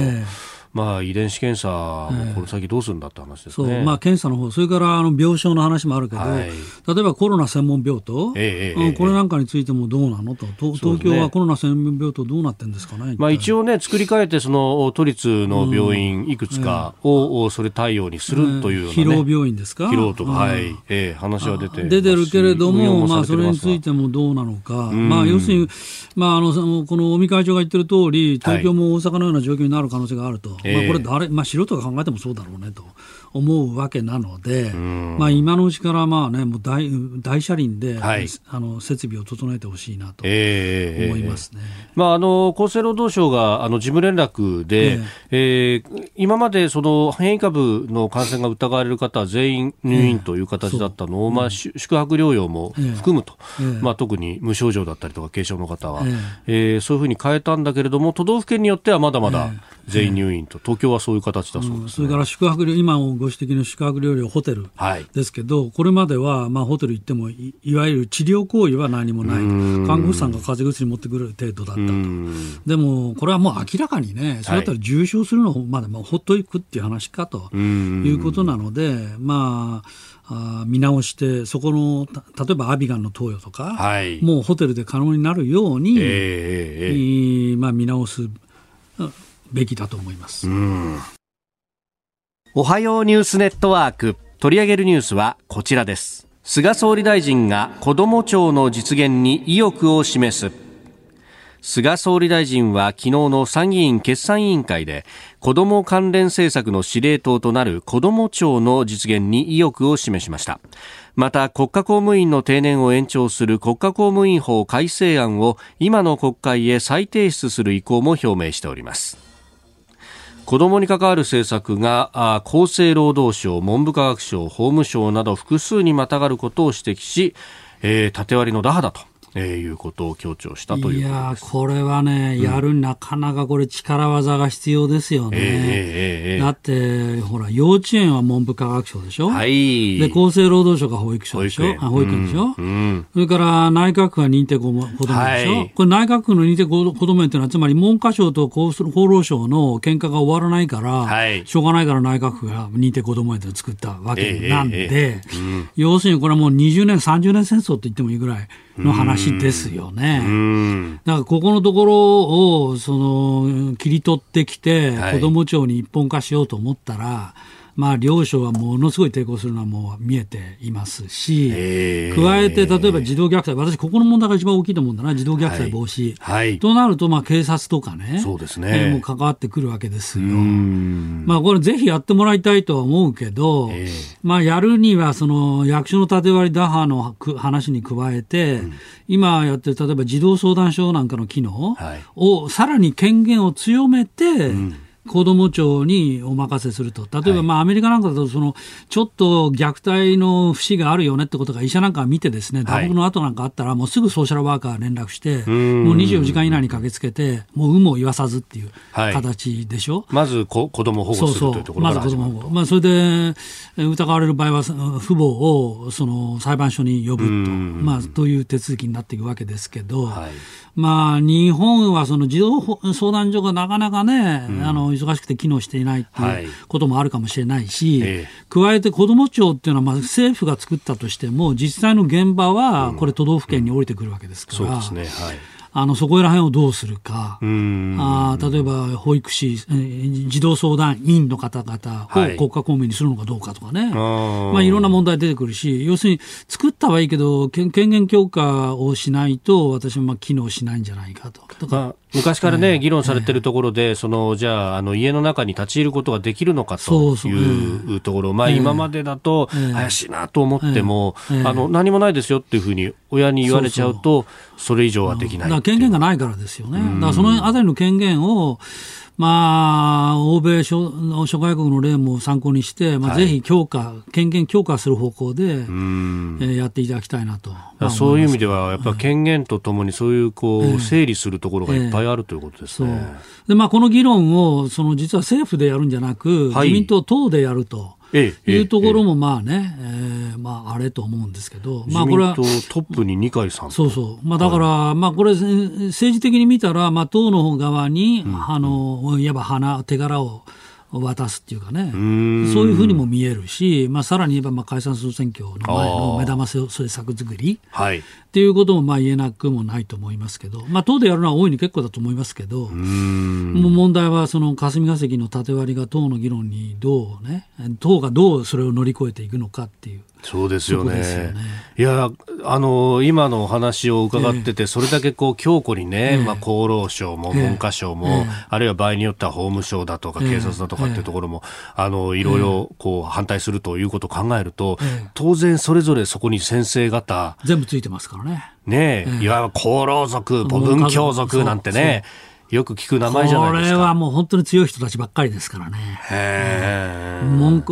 まあ、遺伝子検査もこの先どうするんだって話ですね、そう。まあ、検査の方それからあの病床の話もあるけど、はい、例えばコロナ専門病棟、ええこれなんかについてもどうなのと、東京はコロナ専門病棟どうなってんですかね、まあ、一応ね、作り変えて、その都立の病院いくつかを、それ対応にするというような、ね、疲労病院ですか？疲労とか、はい、ええ、話は出て出てるけれども、まあ、それについてもどうなのか、まあ、要するに、まあ、あのこの尾身会長が言ってる通り、東京も大阪のような状況になる可能性があると、はい、まあ、これ誰、まあ、素人が考えてもそうだろうねと思うわけなので、まあ、今のうちからまあ、ね、もう大大車輪で、はい、あの設備を整えてほしいなと思いますね、えー、まあ、あの厚生労働省があの事務連絡で、えー、えー、今までその変異株の感染が疑われる方は全員入院という形だったのを、えー、まあ、宿泊療養も含むと、まあ、特に無症状だったりとか軽症の方は、えー、そういうふうに変えたんだけれども都道府県によってはまだまだ全員入院と、東京はそういう形だそうです、ね。うん、それから宿泊療今ご指摘の宿泊療養ホテルですけど、はい、これまでは、まあ、ホテル行ってもいわゆる治療行為は何もない看護婦さんが風邪薬持ってくる程度だったと。でもこれはもう明らかにねそれだったら重症するのまで、まあ、ほっといくっていう話かということなのでまああ見直して、そこの例えばアビガンの投与とか、はい、もうホテルで可能になるように、えー、まあ、見直すべきだと思います。おはようニュースネットワーク。取り上げるニュースはこちらです。菅総理大臣が子ども庁の実現に意欲を示す。菅総理大臣は昨日の参議院決算委員会で子ども関連政策の司令塔となる子ども庁の実現に意欲を示しました。また国家公務員の定年を延長する国家公務員法改正案を今の国会へ再提出する意向も表明しております。子どもに関わる政策が厚生労働省、文部科学省、法務省など複数にまたがることを指摘し、えー、縦割りの打破だと。えー、いうことを強調したといういやこれはね、やるになかなかこれ力技が必要ですよね。えーえー、だって、ほら、幼稚園は文部科学省でしょ？はい。で、厚生労働省が保育省でしょ？保育園。でしょ、うん、それから内閣府は認定子どもでしょ、はい、これ内閣府の認定子ども園っていうのは、つまり文科省と厚労省の喧嘩が終わらないから、はい、しょうがないから内閣府が認定子ども園を作ったわけなんで、うん、要するにこれはもう20年、30年戦争と言ってもいいぐらい、の話ですよね。だからここのところをその切り取ってきて、子ども庁に一本化しようと思ったら、まあ、両省はものすごい抵抗するのはもう見えていますし、加えて例えば児童虐待、私、ここの問題が一番大きいと思うんだな、児童虐待防止。はい。となると、まあ、警察とかね、そうですね。えーもう関わってくるわけですよ。うん。まあ、これ、ぜひやってもらいたいとは思うけど、えまあ、やるには、その役所の縦割り打破のく話に加えて、今やってる、例えば児童相談所なんかの機能はい。をさらに権限を強めて、子ども庁にお任せすると、例えば、まあアメリカなんかだとその、ちょっと虐待の節があるよねってことが医者なんかが見て、ですね打撲の後なんかあったら、もうすぐソーシャルワーカー連絡して、ん。もう24時間以内に駆けつけて、もう有無を言わさずっていうはい。形でしょ？まずこ子供を保護するというところまから始まるず子供保護、まあ、それでえー疑われる場合は、父母をその裁判所に呼ぶと、ん。まあ、という手続きになっていくわけですけど、はい。まあ、日本はその児童相談所がなかなかね、あの忙しくて機能していないってはい。いうこともあるかもしれないし、ええ。加えて子ども庁っていうのは、まあ、政府が作ったとしても、実際の現場は、これ、都道府県に降りてくるわけですから、そうですね。はいあのそこら辺をどうするか。うん。あー例えば保育士、えー児童相談員の方々をはい。国家公務員にするのかどうかとかね、ー。まあ、いろんな問題出てくるし、要するに作ったはいいけど、権権限強化をしないと、私はまあ機能しないんじゃないかと。だか。らまあ、昔からね、議論されてるところで、そのじゃああの家の中に立ち入ることができるのかとそうそういうところ、まあ、ええ。今までだとええ。怪しいなと思っても、ええ。あの何もないですよっていうふうに親に言われちゃうと、それ以上はできない権限がないからですよね。だからそのあたりの権限を、まあ、欧米諸諸外国の例も参考にして、まあ、はい。ぜひ強化、権限強化する方向で、うん。えーやっていただきたいなと。だからそういう意味では、やっぱり権限とともにそういうこう整理するところがいっぱいあるということですそう。ね。でまあ、この議論をその実は政府でやるんじゃなく、はい。自民党党でやると。ええいうところえもまあね、えーまあ、あれと思うんですけど、えまあ、これはトップに二階さんそうそう、まあ、だから、まあ、これ、えー政治的に見たら、まあ、党の側に、あのいわば花手柄を渡すっていうかね、んそういうふうにも見えるし、まあ、さらに言えばまあ解散総選挙の前の目玉政策作り。はい。っていうこともまあ言えなくもないと思いますけど、まあ、党でやるのは大いに結構だと思いますけど、うんもう問題はその霞が関の縦割りが党の議論にどうね、党がどうそれを乗り越えていくのかっていう。そうですよね。よね。いや、あの、今のお話を伺ってて、それだけこう強固にね、ええ。まあ、厚労省もええ。文科省も、ええ。あるいは場合によっては法務省だとかええ。警察だとかっていうところも、あの、いろいろこう反対するということを考えると、ええ当然それぞれそこに先生方、全部ついてますからね。ね、ええいわゆる厚労族、母文教族なんてね、よく聞く名前じゃないですか。これはもう本当に強い人たちばっかりですからね。へえ文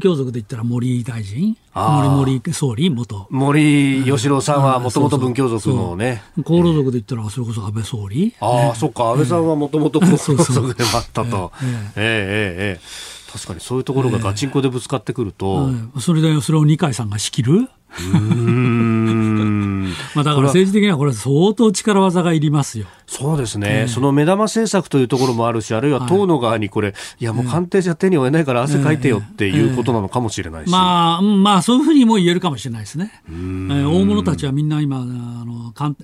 教族で言ったら森大臣、森森総理？元。森喜朗さんはもともと文教族のね、厚労族で言ったらそれこそ安倍総理？ああ、そっか、安倍さんはもともと高そうそう。速でもあったと。ええ。ええええ確かにそういうところがガチンコでぶつかってくると、うんそれでそれを二階さんが仕切る？うーん。(laughs) まあだから政治的にはこれ相当力技がいりますよ。そうですね、その目玉政策というところもあるし、あるいは党の側にこれ、いやもう官邸じゃ手に負えないから汗かいてよっていうことなのかもしれないし。まあ、うん。まあ、そういうふうにも言えるかもしれないですね。えー大物たちはみんな今、あの官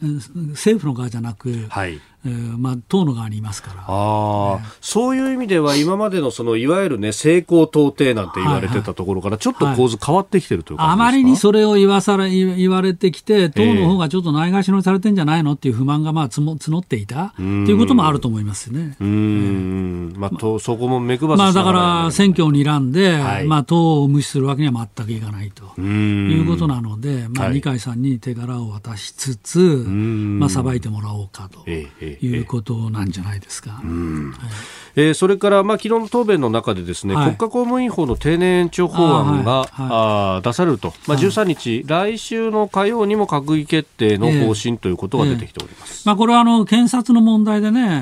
政府の側じゃなく、はい。えーまあ、党の側にいますから。ああ、そういう意味では今までのそのいわゆるね、成功到底なんて言われてたところからちょっと構図変わってきてるという感じですか、あまりにそれを言わされ言言われてきて、党の方がちょっとないがしろにされてんじゃないのっていう不満がまあつも募っていたっていうこともあると思いますよね。うーん、まあ、とそこも目配せまあ、だから選挙を睨んで、はい。まあ、党を無視するわけには全くいかないと。いうことなので、まあ、はい。二階さんに手柄を渡しつつ、ん。まあ、裁いてもらおうかとええええいうことなんじゃないですか。えーそれから、まあ、昨日の答弁の中でですね、はい。国家公務員法の定年延長法案があーはいあー出されると、まあ、13日、来週の火曜にも閣議決定の方針ということが出てきております。まあ、これはあの検察の問題でね、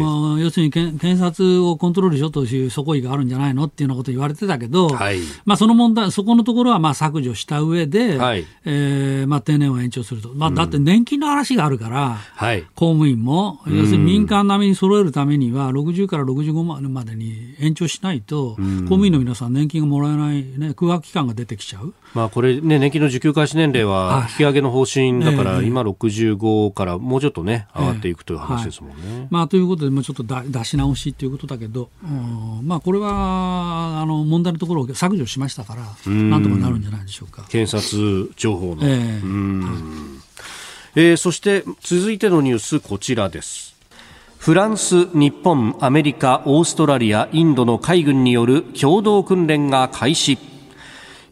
まあ、要するに検検察をコントロールしようという底意があるんじゃないのっていうようなことを言われてたけど、はい。まあ、その問題、そこのところはまあ削除した上で、はい。えーまあ、定年を延長すると、まあ、だって年金の話があるから、はい。公務員も、要するに民間並みに揃えるためには、60からから65までまでに延長しないと、公務員の皆さん、年金がもらえない、ね、空白期間が出てきちゃう。まあ、これね、年金の受給開始年齢は引き上げの方針だから、ええ今65からもうちょっとね、上がっていくという話ですもんね。まあ、ということで、まあ、ちょっとだ出し直しということだけど、うん。まあ、これはあの問題のところを削除しましたから、ん。なんとかなるんじゃないでしょうか。検察情報の。ええ。うん。えーそして続いてのニュースこちらです。フランス、日本、アメリカ、オーストラリア、インドの海軍による共同訓練が開始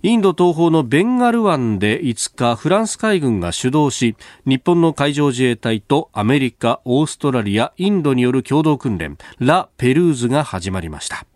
インド東方のベンガル湾で5日フランス海軍が主導し日本の海上自衛隊とアメリカ、オーストラリア、インドによる共同訓練ラ・ペルーズが始まりました。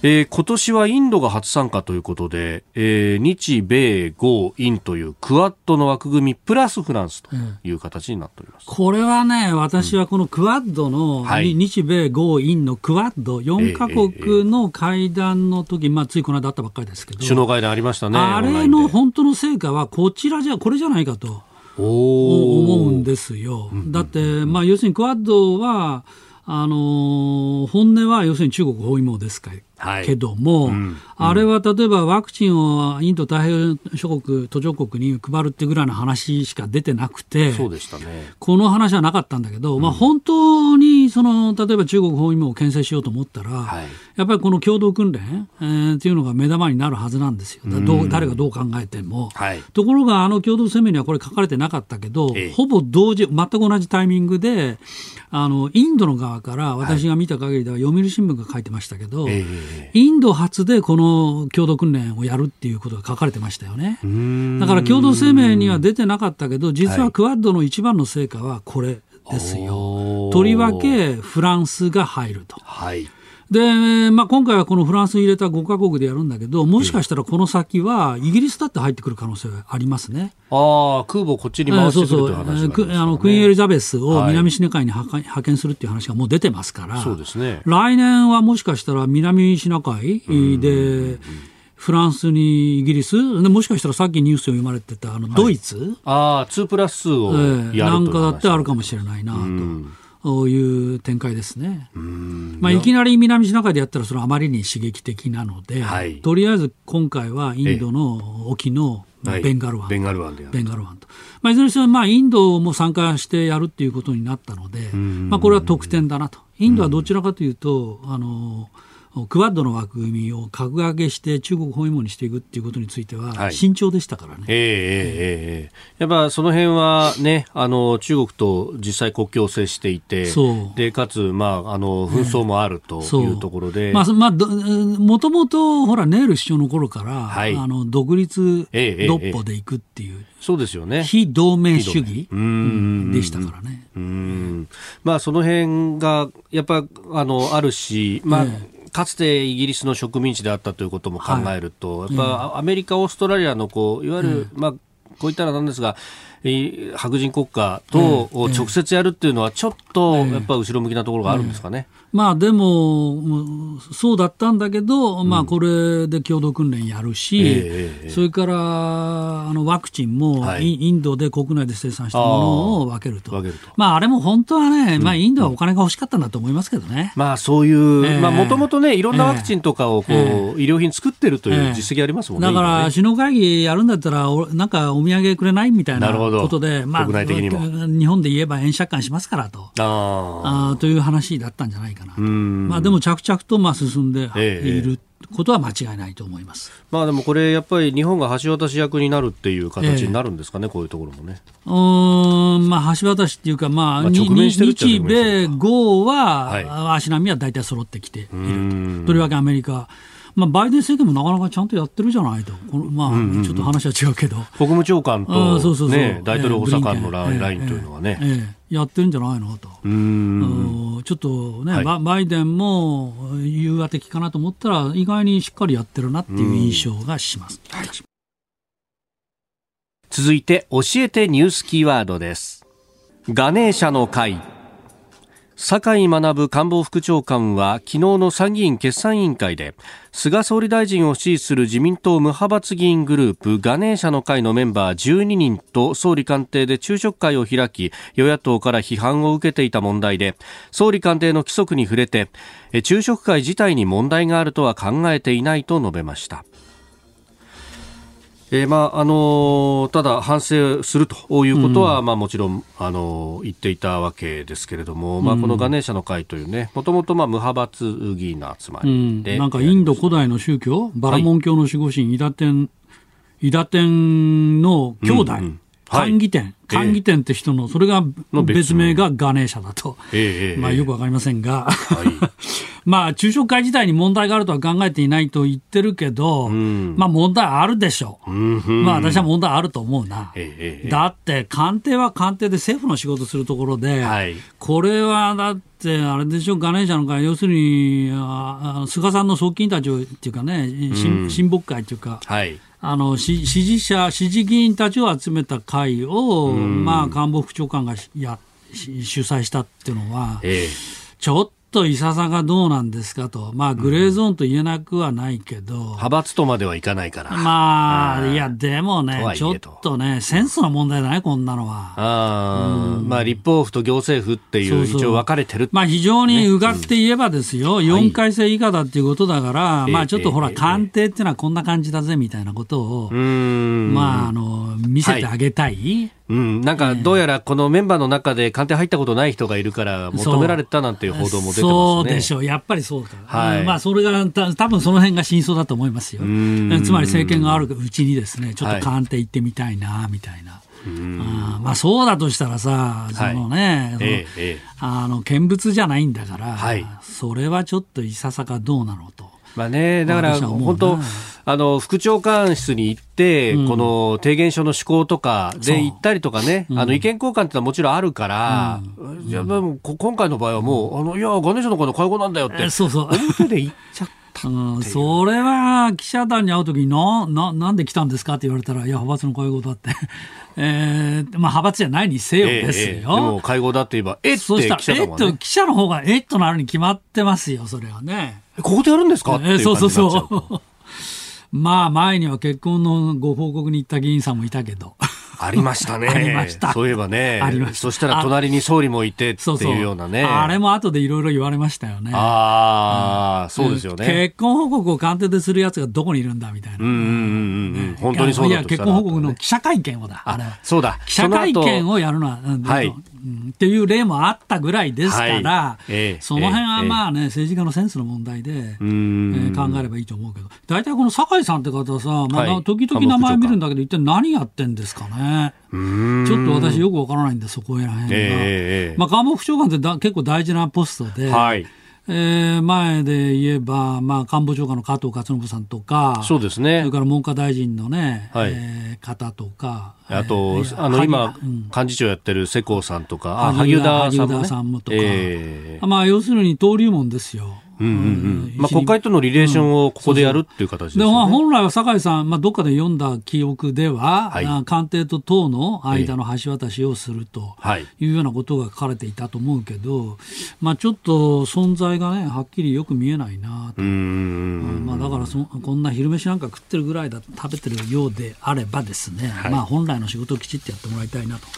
えー今年はインドが初参加ということで、えー日米豪印というクアッドの枠組みプラスフランスという形になっております。これはね、私はこのクアッドの、はい日米豪印のクアッド、4カ国の会談の時、まあ、ついこの間あったばっかりですけど、首脳会談ありましたね。あれの本当の成果は、こちらじゃ、これじゃないかと思うんですよ。だって、まあ、要するにクアッドは、あのー本音は要するに中国包囲網ですか、はいけども、ん。あれは例えばワクチンをインド太平洋諸国、途上国に配るってぐらいの話しか出てなくて、そうでしたね。この話はなかったんだけど、まあ、本当にその例えば中国包囲網を牽制しようと思ったら、はい。やっぱりこの共同訓練、えーっていうのが目玉になるはずなんですよ、だどう誰がどう考えても。はい。ところが、あの共同声明にはこれ書かれてなかったけど、ええ。ほぼ同時、全く同じタイミングで、あのインドの側から、私が見た限りでは、読売新聞が書いてましたけど、えインド発でこの共同訓練をやるっていうことが書かれてましたよね。ーだから共同声明には出てなかったけど、実ははいクアッドの一番の成果はこれですよ。とりわけフランスが入ると。はい。で、まあ、今回はこのフランス入れた5カ国でやるんだけど、もしかしたらこの先はイギリスだって入ってくる可能性はありますね。ああ、空母こっちに回してくるという話がありますえーからねくあのクイーンエリザベスをはい。南シナ海に派遣するっていう話がもう出てますから、そうですね。来年はもしかしたら南シナ海で、フランスにイギリス、でもしかしたらさっきニュースを読まれてたあのドイツ、ああ、2プラス2をえやるなんかだってあるかもしれないなという展開ですね。まあ、いきなり南シナ海でやったらそれはあまりに刺激的なので、はい。とりあえず今回はインドの沖のベンガル湾、ベンガル湾でベンガル湾と。まあ、いずれにせよ、まあ、インドも参加してやるっていうことになったので、まあ、これは得点だなと。インドはどちらかというと、あの、クワッドの枠組みを格上げして中国包囲網にしていくっていうことについてははい。慎重でしたからね。ええええええやっぱその辺はね、あの、中国と実際国境を接していて、で、かつ、まあ、あの、紛争もあるというところで、まあ、そまあ、どもともと、ほら、ネール首相の頃から、はい。あの、独立ええええ独歩でいくっていう、そうですよね。非同盟主義でしたからね。うん。まあ、その辺が、やっぱ、あの、あるし、まあ、えかつてイギリスの植民地であったということも考えると、やっぱアメリカ、オーストラリアのこういわゆる、まあ、こういったらなんですが、えー白人国家とを直接やるっていうのは、ちょっとやっぱ後ろ向きなところがあるんですかね。まあでも、うんそうだったんだけど、まあこれで共同訓練やるし、それからあのワクチンもはい。イインドで国内で生産したものを分けると。分けると。まああれも本当はね、まあインドはお金が欲しかったんだと思いますけどね。まあそういう、もともとね、いろんなワクチンとかをこう、え医療品作ってるというええ。実績ありますもんね。だから、首脳会議やるんだったら、おなんかお土産くれないみたいなことで、まあ、国内的にも。日本で言えば円借款しますからと。ああーという話だったんじゃないかなと。まあでも着々とまあ進んでええいることは間違いないと思います。まあでもこれやっぱり日本が橋渡し役になるっていう形になるんですかね、こういうところもね。うーん、まあ橋渡しっていうか、まあ、にまあ日米豪は、はい足並みは大体揃ってきているんと。とりわけアメリカ。まあ、バイデン政権もなかなかちゃんとやってるじゃないと。このまあ、ちょっと話は違うけど。国務長官と、そうそうそうね、大統領補佐官のラええラインというのはね。ええええやってるんじゃないのと。ちょっとね、はいババイデンも融和的かなと思ったら、意外にしっかりやってるなっていう印象がします。続いて教えてニュースキーワードです。ガネーシャの会。坂井学官房副長官は昨日の参議院決算委員会で菅総理大臣を支持する自民党無派閥議員グループガネーシャの会のメンバー12人と総理官邸で昼食会を開き与野党から批判を受けていた問題で総理官邸の規則に触れて昼食会自体に問題があるとは考えていないと述べました。えーまああのただ反省するということは、うん、まあ、もちろん、あの言っていたわけですけれども、うん、まあ、このガネーシャの会というねもともとまあ無派閥議員の集まりで、うん、なんかインド古代の宗教バラモン教の守護神、はい、イダテンイダテンの兄弟、うんうん寛義店、寛義店って人の、それが別名。がガネーシャだと、えー、まあ、よくわかりませんが、はい、(laughs) まあ、昼食会自体に問題があるとは考えていないと言ってるけど、うん、まあ、問題あるでしょう、まあ、私は問題あると思うな、えー、だって官邸は官邸で政府の仕事するところで、はい、これはだって、あれでしょ、ガネーシャの会、要するに、あ菅さんの側近たちっていうかね、親睦会っていうか、はいあの支持者、支持議員たちを集めた会を、まあ、官房副長官がや主催したっていうのは、ええ、ちょっといささがどうなんですかと、まあ、グレーゾーンと言えなくはないけど、うん、派閥とまではいかないから。まあ、い。や、でもね、ちょっとね、センスの問題だね、こんなのは。あうん、まあ、立法府と行政府っていう、一応分かれてる、まあ、非常にうがって言えばですよ、うん、4回生以下だっていうことだから、はい、まあ、ちょっとほら、官邸っていうのはこんな感じだぜみたいなことを、まあ、あの、見せてあげたい、はいうん、なんかどうやらこのメンバーの中で官邸入ったことない人がいるから求められたなんていう報道も出てますね。そうでしょう、やっぱりそうか。はい、まあそれがた多分その辺が真相だと思いますよ。つまり政権があるうちにですね、ちょっと官邸行ってみたいなみたいな。あまあそうだとしたらさ、そのね、はいええ、あの見物じゃないんだから、はい、それはちょっといささかどうなのと。まあね、だから本当、あの副長官室に行って、うん、この提言書の施行とかで行ったりとかね、あの意見交換ってのはもちろんあるから、うん、いやでも今回の場合はもう、あのいや、ガネーションの会の会合なんだよって、そうそう。表で言っちゃった。うん、それは記者団に会うときになな、なんで来たんですか？って言われたら、いや、派閥の会合だって。(laughs) えーまあ、派閥じゃないにせよですよ。えーえー、でも会合だって言えば、えっ？て記者団は、ね、えっと、記者の方がえっ？となるに決まってますよ、それはね。ここでやるんですか？っていう感じになっちゃうと。そうそうそう (laughs) まあ前には結婚のご報告に行った議員さんもいたけど。ありましたね。ありました。そういえばね。ありました。そしたら隣に総理もいてっていうようなね。そうそうあれも後でいろいろ言われましたよね。ああ、うん、そうですよね。結婚報告を官邸でするやつがどこにいるんだみたいな。うんうんうんうん。本当にそうだいや、結婚報告の記者会見をだ。あれ。そうだ。記者会見をやるのは、はい。っていう例もあったぐらいですから、その辺はまあね、えー、政治家のセンスの問題で、えー、考えればいいと思うけど、大体この酒井さんって方さ、まあ、時々名前見るんだけど、一体何やってんですかね。ちょっと私よくわからないんで、そこら辺が。えー、まあ、官房副長官ってだ結構大事なポストで、はいえー、前で言えば、まあ、官房長官の加藤勝信さんとか、そうですね。それから文科大臣のね、はい、えー、方とか。あと、えー、あの、今、うん、幹事長やってる世耕さんとか、萩生田さんも、ね、萩生田さんもとか、えー、まあ、要するに登竜門ですよ。うんうんうん。まあ、国会とのリレーションをここでやるっていう形ですね、う本来は酒井さん、まあ、どっかで読んだ記憶では、はい、官邸と党の間の橋渡しをするとい。うようなことが書かれていたと思うけど、まあ、ちょっと存在がね、はっきりよく見えないなと、まあ、だからそこんな昼飯なんか食ってるぐらいだ食べてるようであればですね、はい、まあ、本来の仕事をきちっとやってもらいたいなと。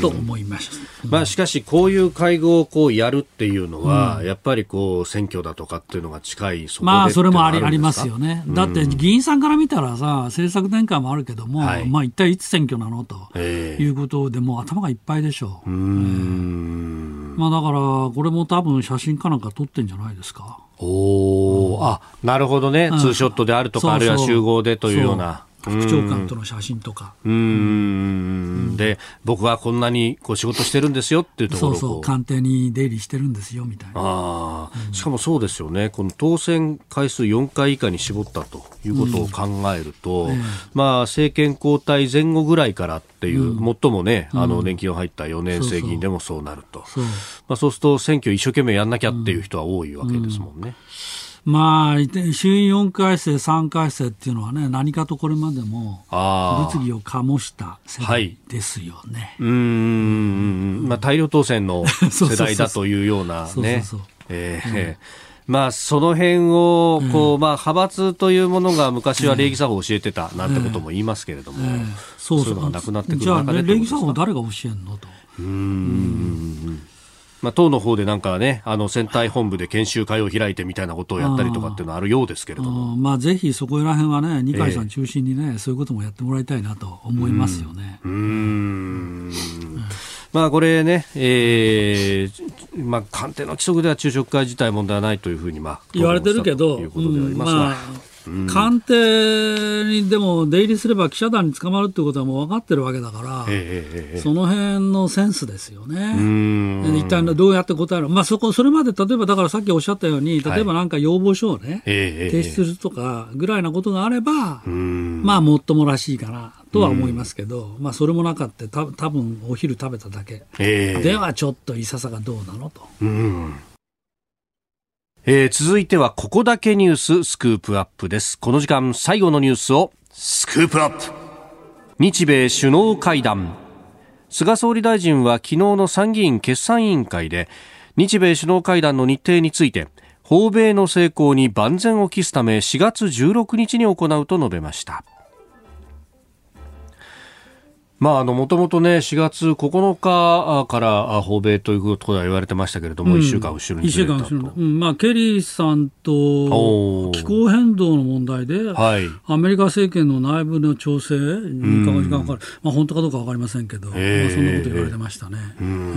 と思いました、まあ、しかし、こういう会合をこうやるっていうのは、うん、やっぱりこう選挙だとかっていうのが近いそまあそれもありありますよね、だって議員さんから見たらさ、政策転換もあるけども、はい、まあ一体いつ選挙なの？ということで、もう頭がいっぱいでしょう。うまあ、だから、これも多分写真かなんか撮ってんじゃないですか？おお、うん、あなるほどね、ツーショットであるとか、あるいは集合でというような。副長官との写真とか。うん。で、僕はこんなにこう仕事してるんですよっていうところそうそう、官邸に出入りしてるんですよみたいな。ああ、うん、しかもそうですよね、この当選回数4回以下に絞ったということを考えると、うんえ。ー、まあ、政権交代前後ぐらいからっていう、うん、最もね、あの年金を入った4年生議員でもそうなると、そうまあ、そうすると選挙一生懸命やんなきゃっていう人は多いわけですもんね。まあ、衆院4回生、3回生っていうのはね、何かとこれまでも物議を醸した世代ですよね。はい、うん、まあ、大量当選の (laughs) 世代だというようなね。まあ、その辺をこう、まあ、派閥というものが昔は礼儀作法を教えてたなんてことも言いますけれども、そういうのがなくなってくる中でじゃあ、礼儀作法誰が教えんのと。うんまあ、党の方でなんかね、あの選対本部で研修会を開いてみたいなことをやったりとかっていうのはあるようですけれども、まあ、ぜひそこら辺はね、二階さん中心にね、えー、そういうこともやってもらいたいなと思いますよね。うん。まあ、これね、えーまあ、官邸の規則では昼食会自体問題はないというふうに、まあ、言われてるけど、まあ、官邸にでも出入りすれば記者団に捕まるってことはもう分かってるわけだから、その辺のセンスですよね。一体どうやって答える、まあ、そこそれまで例えばだからさっきおっしゃったように例えばなんか要望書をね、提出するとかぐらいなことがあれば、まあもっともらしいかなとは思いますけど、まあ、それもなかったた多分お昼食べただけ、ではちょっといささがどうなのと。えー、続いてはここだけニューススクープアップです。この時間最後のニュースを。スクープアップ。日米首脳会談。菅総理大臣は昨日の参議院決算委員会で日米首脳会談の日程について訪米の成功に万全を期すため4月16日に行うと述べましたまあ、あの、もともとね、4月9日から訪米ということは言われてましたけれども、うん、1週間後ろにずれたと。1週間後ろ、うん、まあ、ケリーさんと気候変動の問題で、はい、アメリカ政権の内部の調整に時間かかる。まあ、本当かどうかわかりませんけど、えー、まあ、そんなこと言われてましたね。えーえー、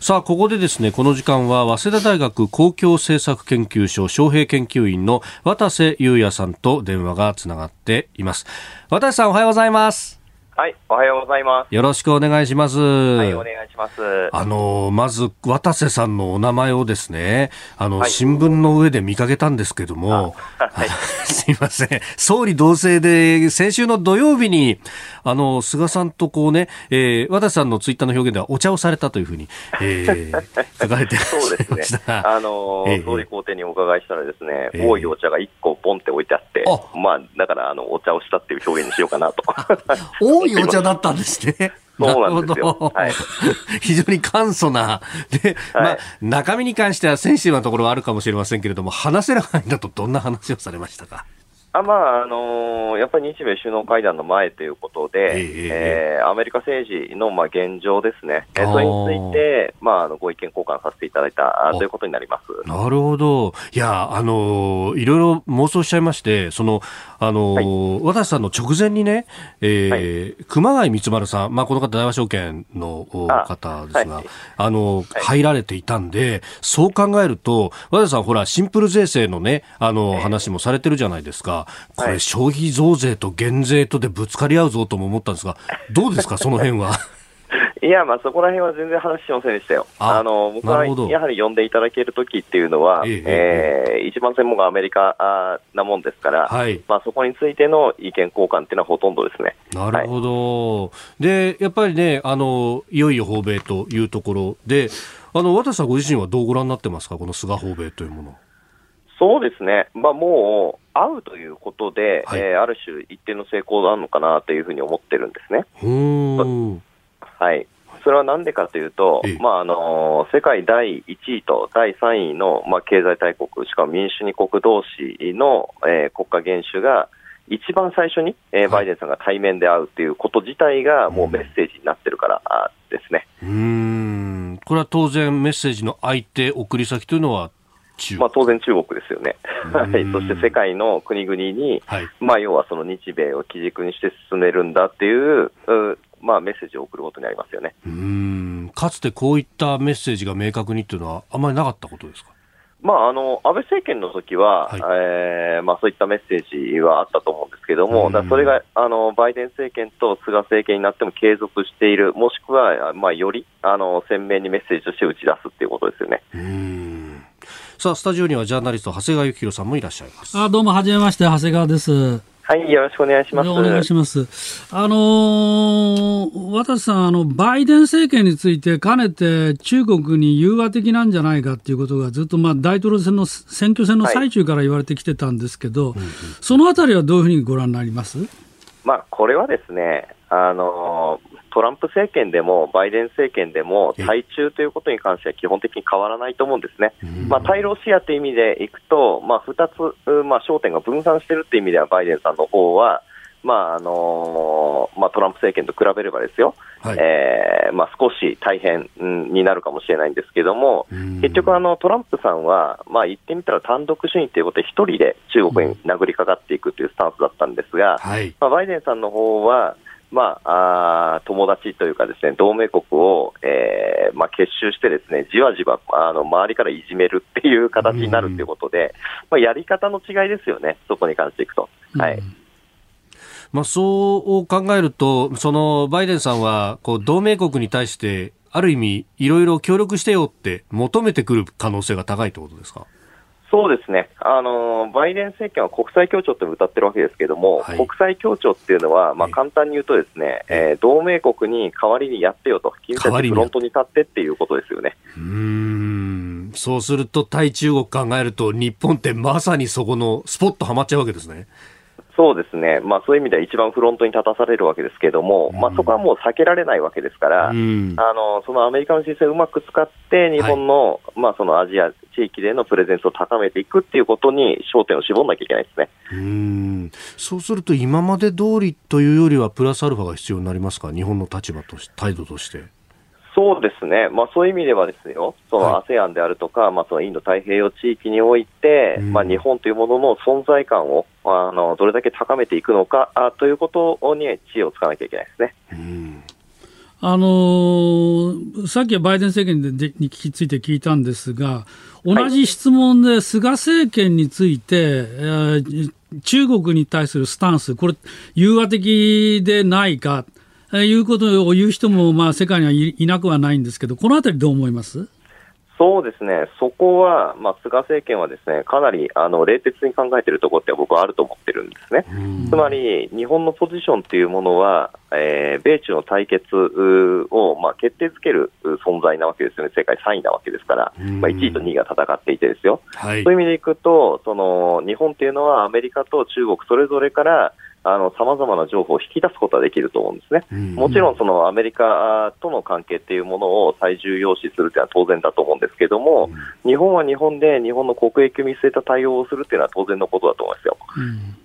さあ、ここでですね、この時間は、早稲田大学公共政策研究所招聘研究員の渡瀬裕也さんと電話がつながっています。渡瀬さん、おはようございます。はい、おはようございます。よろしくお願いします。はい、お願いします。あの、まず、渡瀬さんのお名前をですね、あの、はい、新聞の上で見かけたんですけども、(laughs) はい、すいません。総理同棲で、先週の土曜日に、あの、菅さんとこうね、えー、渡瀬さんのツイッターの表現ではお茶をされたというふうに、えー、(laughs) 書かれてそうですね。(laughs) あの、えー、総理公邸にお伺いしたらですね、えー、多いお茶が1個ポンって置いてあって、まあ、だから、あの、お茶をしたっていう表現にしようかなと。多いいお茶だったんですね。(laughs) そうなんですよ。はい、(laughs) 非常に簡素な。で、はい、まあ、中身に関してはセンシティブなところはあるかもしれませんけれども、話せる範囲だとどんな話をされましたか？あまああのー、やっぱり日米首脳会談の前ということで、えー、えー、アメリカ政治のまあ現状ですね、えー、それについて、まあ、あのご意見交換させていただいたということになります。なるほど、いや、あのー、いろいろ妄想しちゃいまして、そのあのーはい、渡さんの直前にね、えー、はい、熊谷光丸さん、まあ、この方、大和証券の方ですが、あはい、あの入られていたんで、そう考えると、渡さん、ほら、シンプル税制のね、あの話もされてるじゃないですか。これ、消費増税と減税とでぶつかり合うぞとも思ったんですが、どうですか、その辺は？いや、まあ、そこら辺は全然話しませんでしたよ。あの僕はやはり呼んでいただけるときっていうのは、えええー、一番専門がアメリカなもんですから、はい、まあ、そこについての意見交換っていうのはほとんどですね。なるほど、はい、でやっぱりねあの、いよいよ訪米というところで、あの渡さんご自身はどうご覧になってますか、この菅訪米というもの。そうですね、まあ、もう会うということで、はい、えー、ある種、一定の成功なのかなというふうに思ってるんですね。はい、それはなんでかというと、まああの世界第1位と第3位の、まあ、経済大国、しかも民主二国同士の、えー、国家元首が、一番最初に、えー、バイデンさんが対面で会うということ自体が、もうメッセージになってるからですね。うん。これは当然、メッセージの相手、送り先というのはまあ、当然中国ですよね。(laughs) はい、そして世界の国々に、はい、まあ、要はその日米を基軸にして進めるんだっていう、まあ、メッセージを送ることになりますよねうんかつてこういったメッセージが明確にっていうのは、あまりなかったことですか？まあ、あの安倍政権の時は、はい、えー、まあ、そういったメッセージはあったと思うんですけども、だそれがあのバイデン政権と菅政権になっても継続している、もしくは、まあ、よりあの鮮明にメッセージとして打ち出すっていうことですよね。さあ、スタジオにはジャーナリスト、長谷川幸宏さんもいらっしゃいます。あどうも、はじめまして、長谷川です。はい、よろしくお願いします。お願いします。あのー、私さん、あの、バイデン政権について、かねて中国に融和的なんじゃないかっていうことがずっと、まあ、大統領選の選挙戦の最中から言われてきてたんですけど、はい、そのあたりはどういうふうにご覧になります？まあ、これはですね、あのートランプ政権でもバイデン政権でも対中ということに関しては基本的に変わらないと思うんですね。まあ、対ロシアという意味でいくと、まあ、2つ、まあ、焦点が分散しているという意味ではバイデンさんの方は、まああのまあ、トランプ政権と比べればですよ、はい、えー、まあ、少し大変になるかもしれないんですけども、結局あの、トランプさんは、まあ、言ってみたら単独主義ということで、一人で中国に殴りかかっていくというスタンスだったんですが、はい、まあ、バイデンさんの方は、まあ、あ友達というかですね同盟国を、えーまあ、結集してですねじわじわあの周りからいじめるっていう形になるということで、まあ、やり方の違いですよね、そこに関していくと。はい、まあ、そう考えると、そのバイデンさんはこう同盟国に対して、ある意味、いろいろ協力してよって求めてくる可能性が高いということですか？そうですね、あのバイデン政権は国際協調って歌ってるわけですけれども、はい、国際協調っていうのは、まあ、簡単に言うと、ですね、えー、同盟国に代わりにやってよと、君たちフロントに立ってっていうことですよね。うん。そうすると、対中国考えると、日本ってまさにそこのスポットはまっちゃうわけですね。そうですね、まあ、そういう意味では一番フロントに立たされるわけですけれども、うん、まあ、そこはもう避けられないわけですから、うん、あのそのアメリカの姿勢をうまく使って、日本のはい、まあ、そのアジア地域でのプレゼンスを高めていくっていうことに焦点を絞らなきゃいけないですね。うん。そうすると、今まで通りというよりは、プラスアルファが必要になりますか、日本の立場とし態度として。そうですね、まあ、そういう意味ではですよ、その ASEAN であるとか、はい、まあ、そのインド太平洋地域において、うん、まあ、日本というものの存在感をあのどれだけ高めていくのかあということに知恵をつかなきゃいけないですね。うん。あのー、さっきはバイデン政権でについて聞いたんですが、同じ質問で菅政権について、はい、えー、中国に対するスタンス、これ、融和的でないか、いうことを言う人も、まあ、世界にはいなくはないんですけど、このあたりどう思います？そうですね、そこは、まあ、菅政権はですねかなりあの冷徹に考えているところって僕はあると思ってるんですね。つまり、日本のポジションというものは、えー、米中の対決を、まあ、決定づける存在なわけですよね、世界3位なわけですから、まあ、1位と2位が戦っていてですよ、はい、そういう意味でいくとその、日本というのはアメリカと中国それぞれからさまざまな情報を引き出すことはできると思うんですね、うん。もちろんそのアメリカとの関係っていうものを最重要視するというのは当然だと思うんですけれども、うん、日本は日本で日本の国益を見据えた対応をするというのは当然のことだと思いますよ。うん。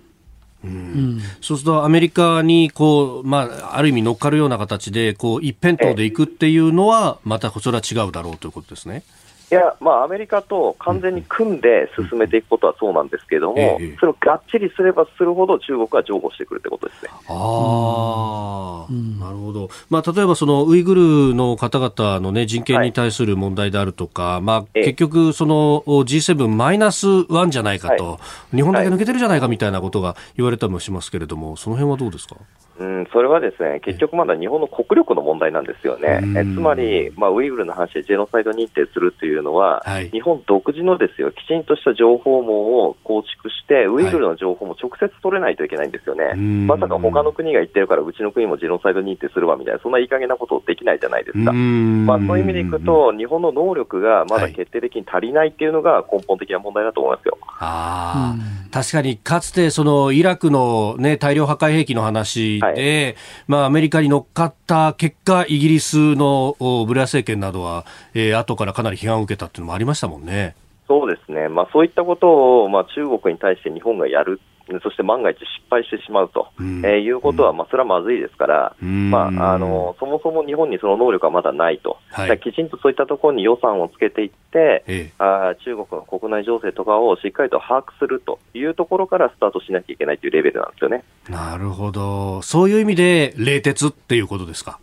うん、そうするとアメリカにこう、まあ、ある意味乗っかるような形でこう一辺倒でいくっていうのは、またそれは違うだろうということですね。いや、まあ、アメリカと完全に組んで進めていくことはそうなんですけれども、それをがっちりすればするほど中国は譲歩してくるってことですね。ああ、なるほど。まあ、例えばそのウイグルの方々のね、人権に対する問題であるとか、はい、まあ、結局その G7 マイナス1じゃないかと、はい、日本だけ抜けてるじゃないかみたいなことが言われたりもしますけれども、その辺はどうですか？うん、それはですね結局まだ日本の国力の問題なんですよね、えつまり、まあ、ウイグルの話でジェノサイド認定するというのは、はい、日本独自のですよきちんとした情報網を構築して、ウイグルの情報も直接取れないといけないんですよね、はい、まさか他の国が言ってるから、うちの国もジェノサイド認定するわみたいな、そんないい加減なことできないじゃないですか、まあ、そういう意味でいくと、日本の能力がまだ決定的に足りないっていうのが根本的な問題だと思いますよ。あ確かにかつてそのイラクの、ね、大量破壊兵器の話で、はいまあ、アメリカに乗っかった結果、イギリスのブレア政権などは、えー、後からかなり批判を受けたっていうのもありましたもんね。そうですね、まあ、そういったことを、まあ、中国に対して日本がやるそして万が一失敗してしまうと、うん、えー、いうことは、まあ、それはまずいですから、うん、まあ、あのそもそも日本にその能力はまだないと、はい、きちんとそういったところに予算をつけていって、ええ、あ中国の国内情勢とかをしっかりと把握するというところからスタートしなきゃいけないというレベルなんですよね。なるほど、そういう意味で冷徹っていうことですか？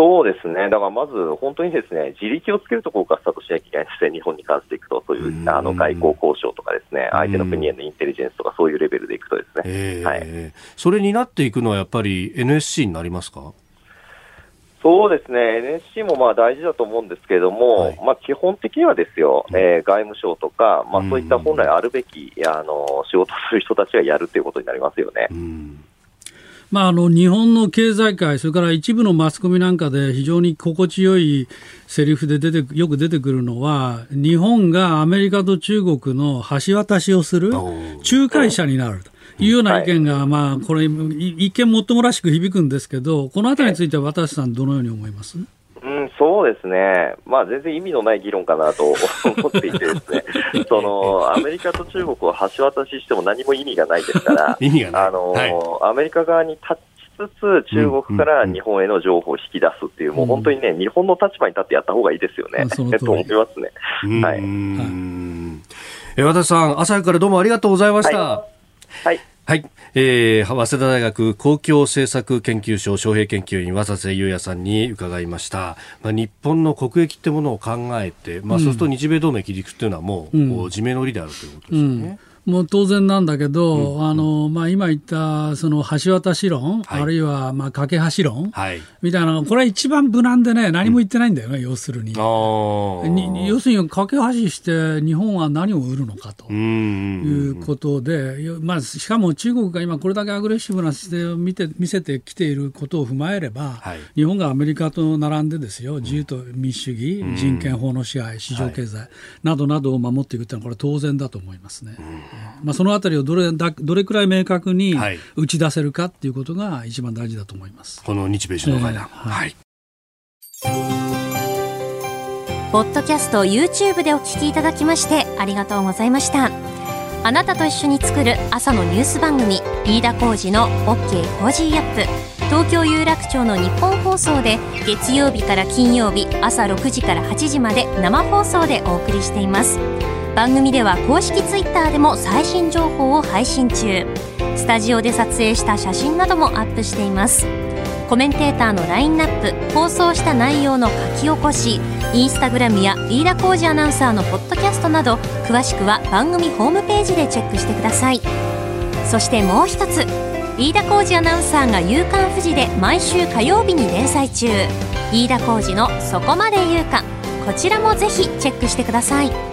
そうですね、だからまず本当にですね自力をつけるところからスタートしなきゃいけない。ですね、日本に関していくと、そういうあの外交交渉とかですね、相手の国へのインテリジェンスとか、そういうレベルでいくとですね、はい、それになっていくのはやっぱり NSC になりますか？そうですね、NSC もまあ大事だと思うんですけれども、はい、まあ、基本的にはですよ、えー、外務省とか、まあ、そういった本来あるべき、あの仕事する人たちがやるということになりますよね。まあ、あの日本の経済界、それから一部のマスコミなんかで非常に心地よいセリフで出てよく出てくるのは、日本がアメリカと中国の橋渡しをする仲介者になると。いうような意見が、まあ、これ、一見もっともらしく響くんですけど、このあたりについては、渡さん、どのように思います？うん、そうですね、まあ、全然意味のない議論かなと (laughs) 思っていてですね、(laughs) そのアメリカと中国を橋渡ししても何も意味がないですから、(laughs) あの、はい、アメリカ側に立ちつつ、中国から日本への情報を引き出すっていう、うん、もう本当にね、日本の立場に立ってやった方がいいですよね、と思いますね。はい、え和田さん、朝からどうもありがとうございました。はい、はいはい、えー、早稲田大学公共政策研究所招聘研究員渡瀬裕也さんに伺いました、まあ、日本の国益ってものを考えて、まあ、そうすると日米同盟切り口というのはもう、うん、自明の理であるということですよね。うんもう当然なんだけど、うん。あのまあ、今言ったその橋渡し論、はい、あるいはまあ架け橋論、はい、みたいなこれは一番無難でね、何も言ってないんだよね、うん、要するに。に。要するに架け橋して日本は何を売るのかということで、まあ、しかも中国が今、これだけアグレッシブな姿勢を見て見せてきていることを踏まえれば、はい、日本がアメリカと並んでですよ、自由と民主主義、人権法の支配、市場経済などなどを守っていくというのは、これ、当然だと思いますね。まあ、そのあたりをどれだどれくらい明確に打ち出せるかっていうことが一番大事だと思います。この日米首脳会談、えー、はい、ポッドキャスト YouTube でお聞きいただきましてありがとうございました。あなたと一緒に作る朝のニュース番組飯田浩二の OK コージーアップ。東京有楽町のニッポン放送で月曜日から金曜日朝6時から8時まで生放送でお送りしています番組では公式 Twitter でも最新情報を配信中。スタジオで撮影した写真などもアップしています。コメンテーターのラインナップ放送した内容の書き起こしインスタグラムや飯田浩二アナウンサーのポッドキャストなど詳しくは番組ホームページでチェックしてください。そしてもう一つ飯田浩二アナウンサーが「夕刊富士」で毎週火曜日に連載中。飯田浩二の「そこまで言うか」こちらもぜひチェックしてください。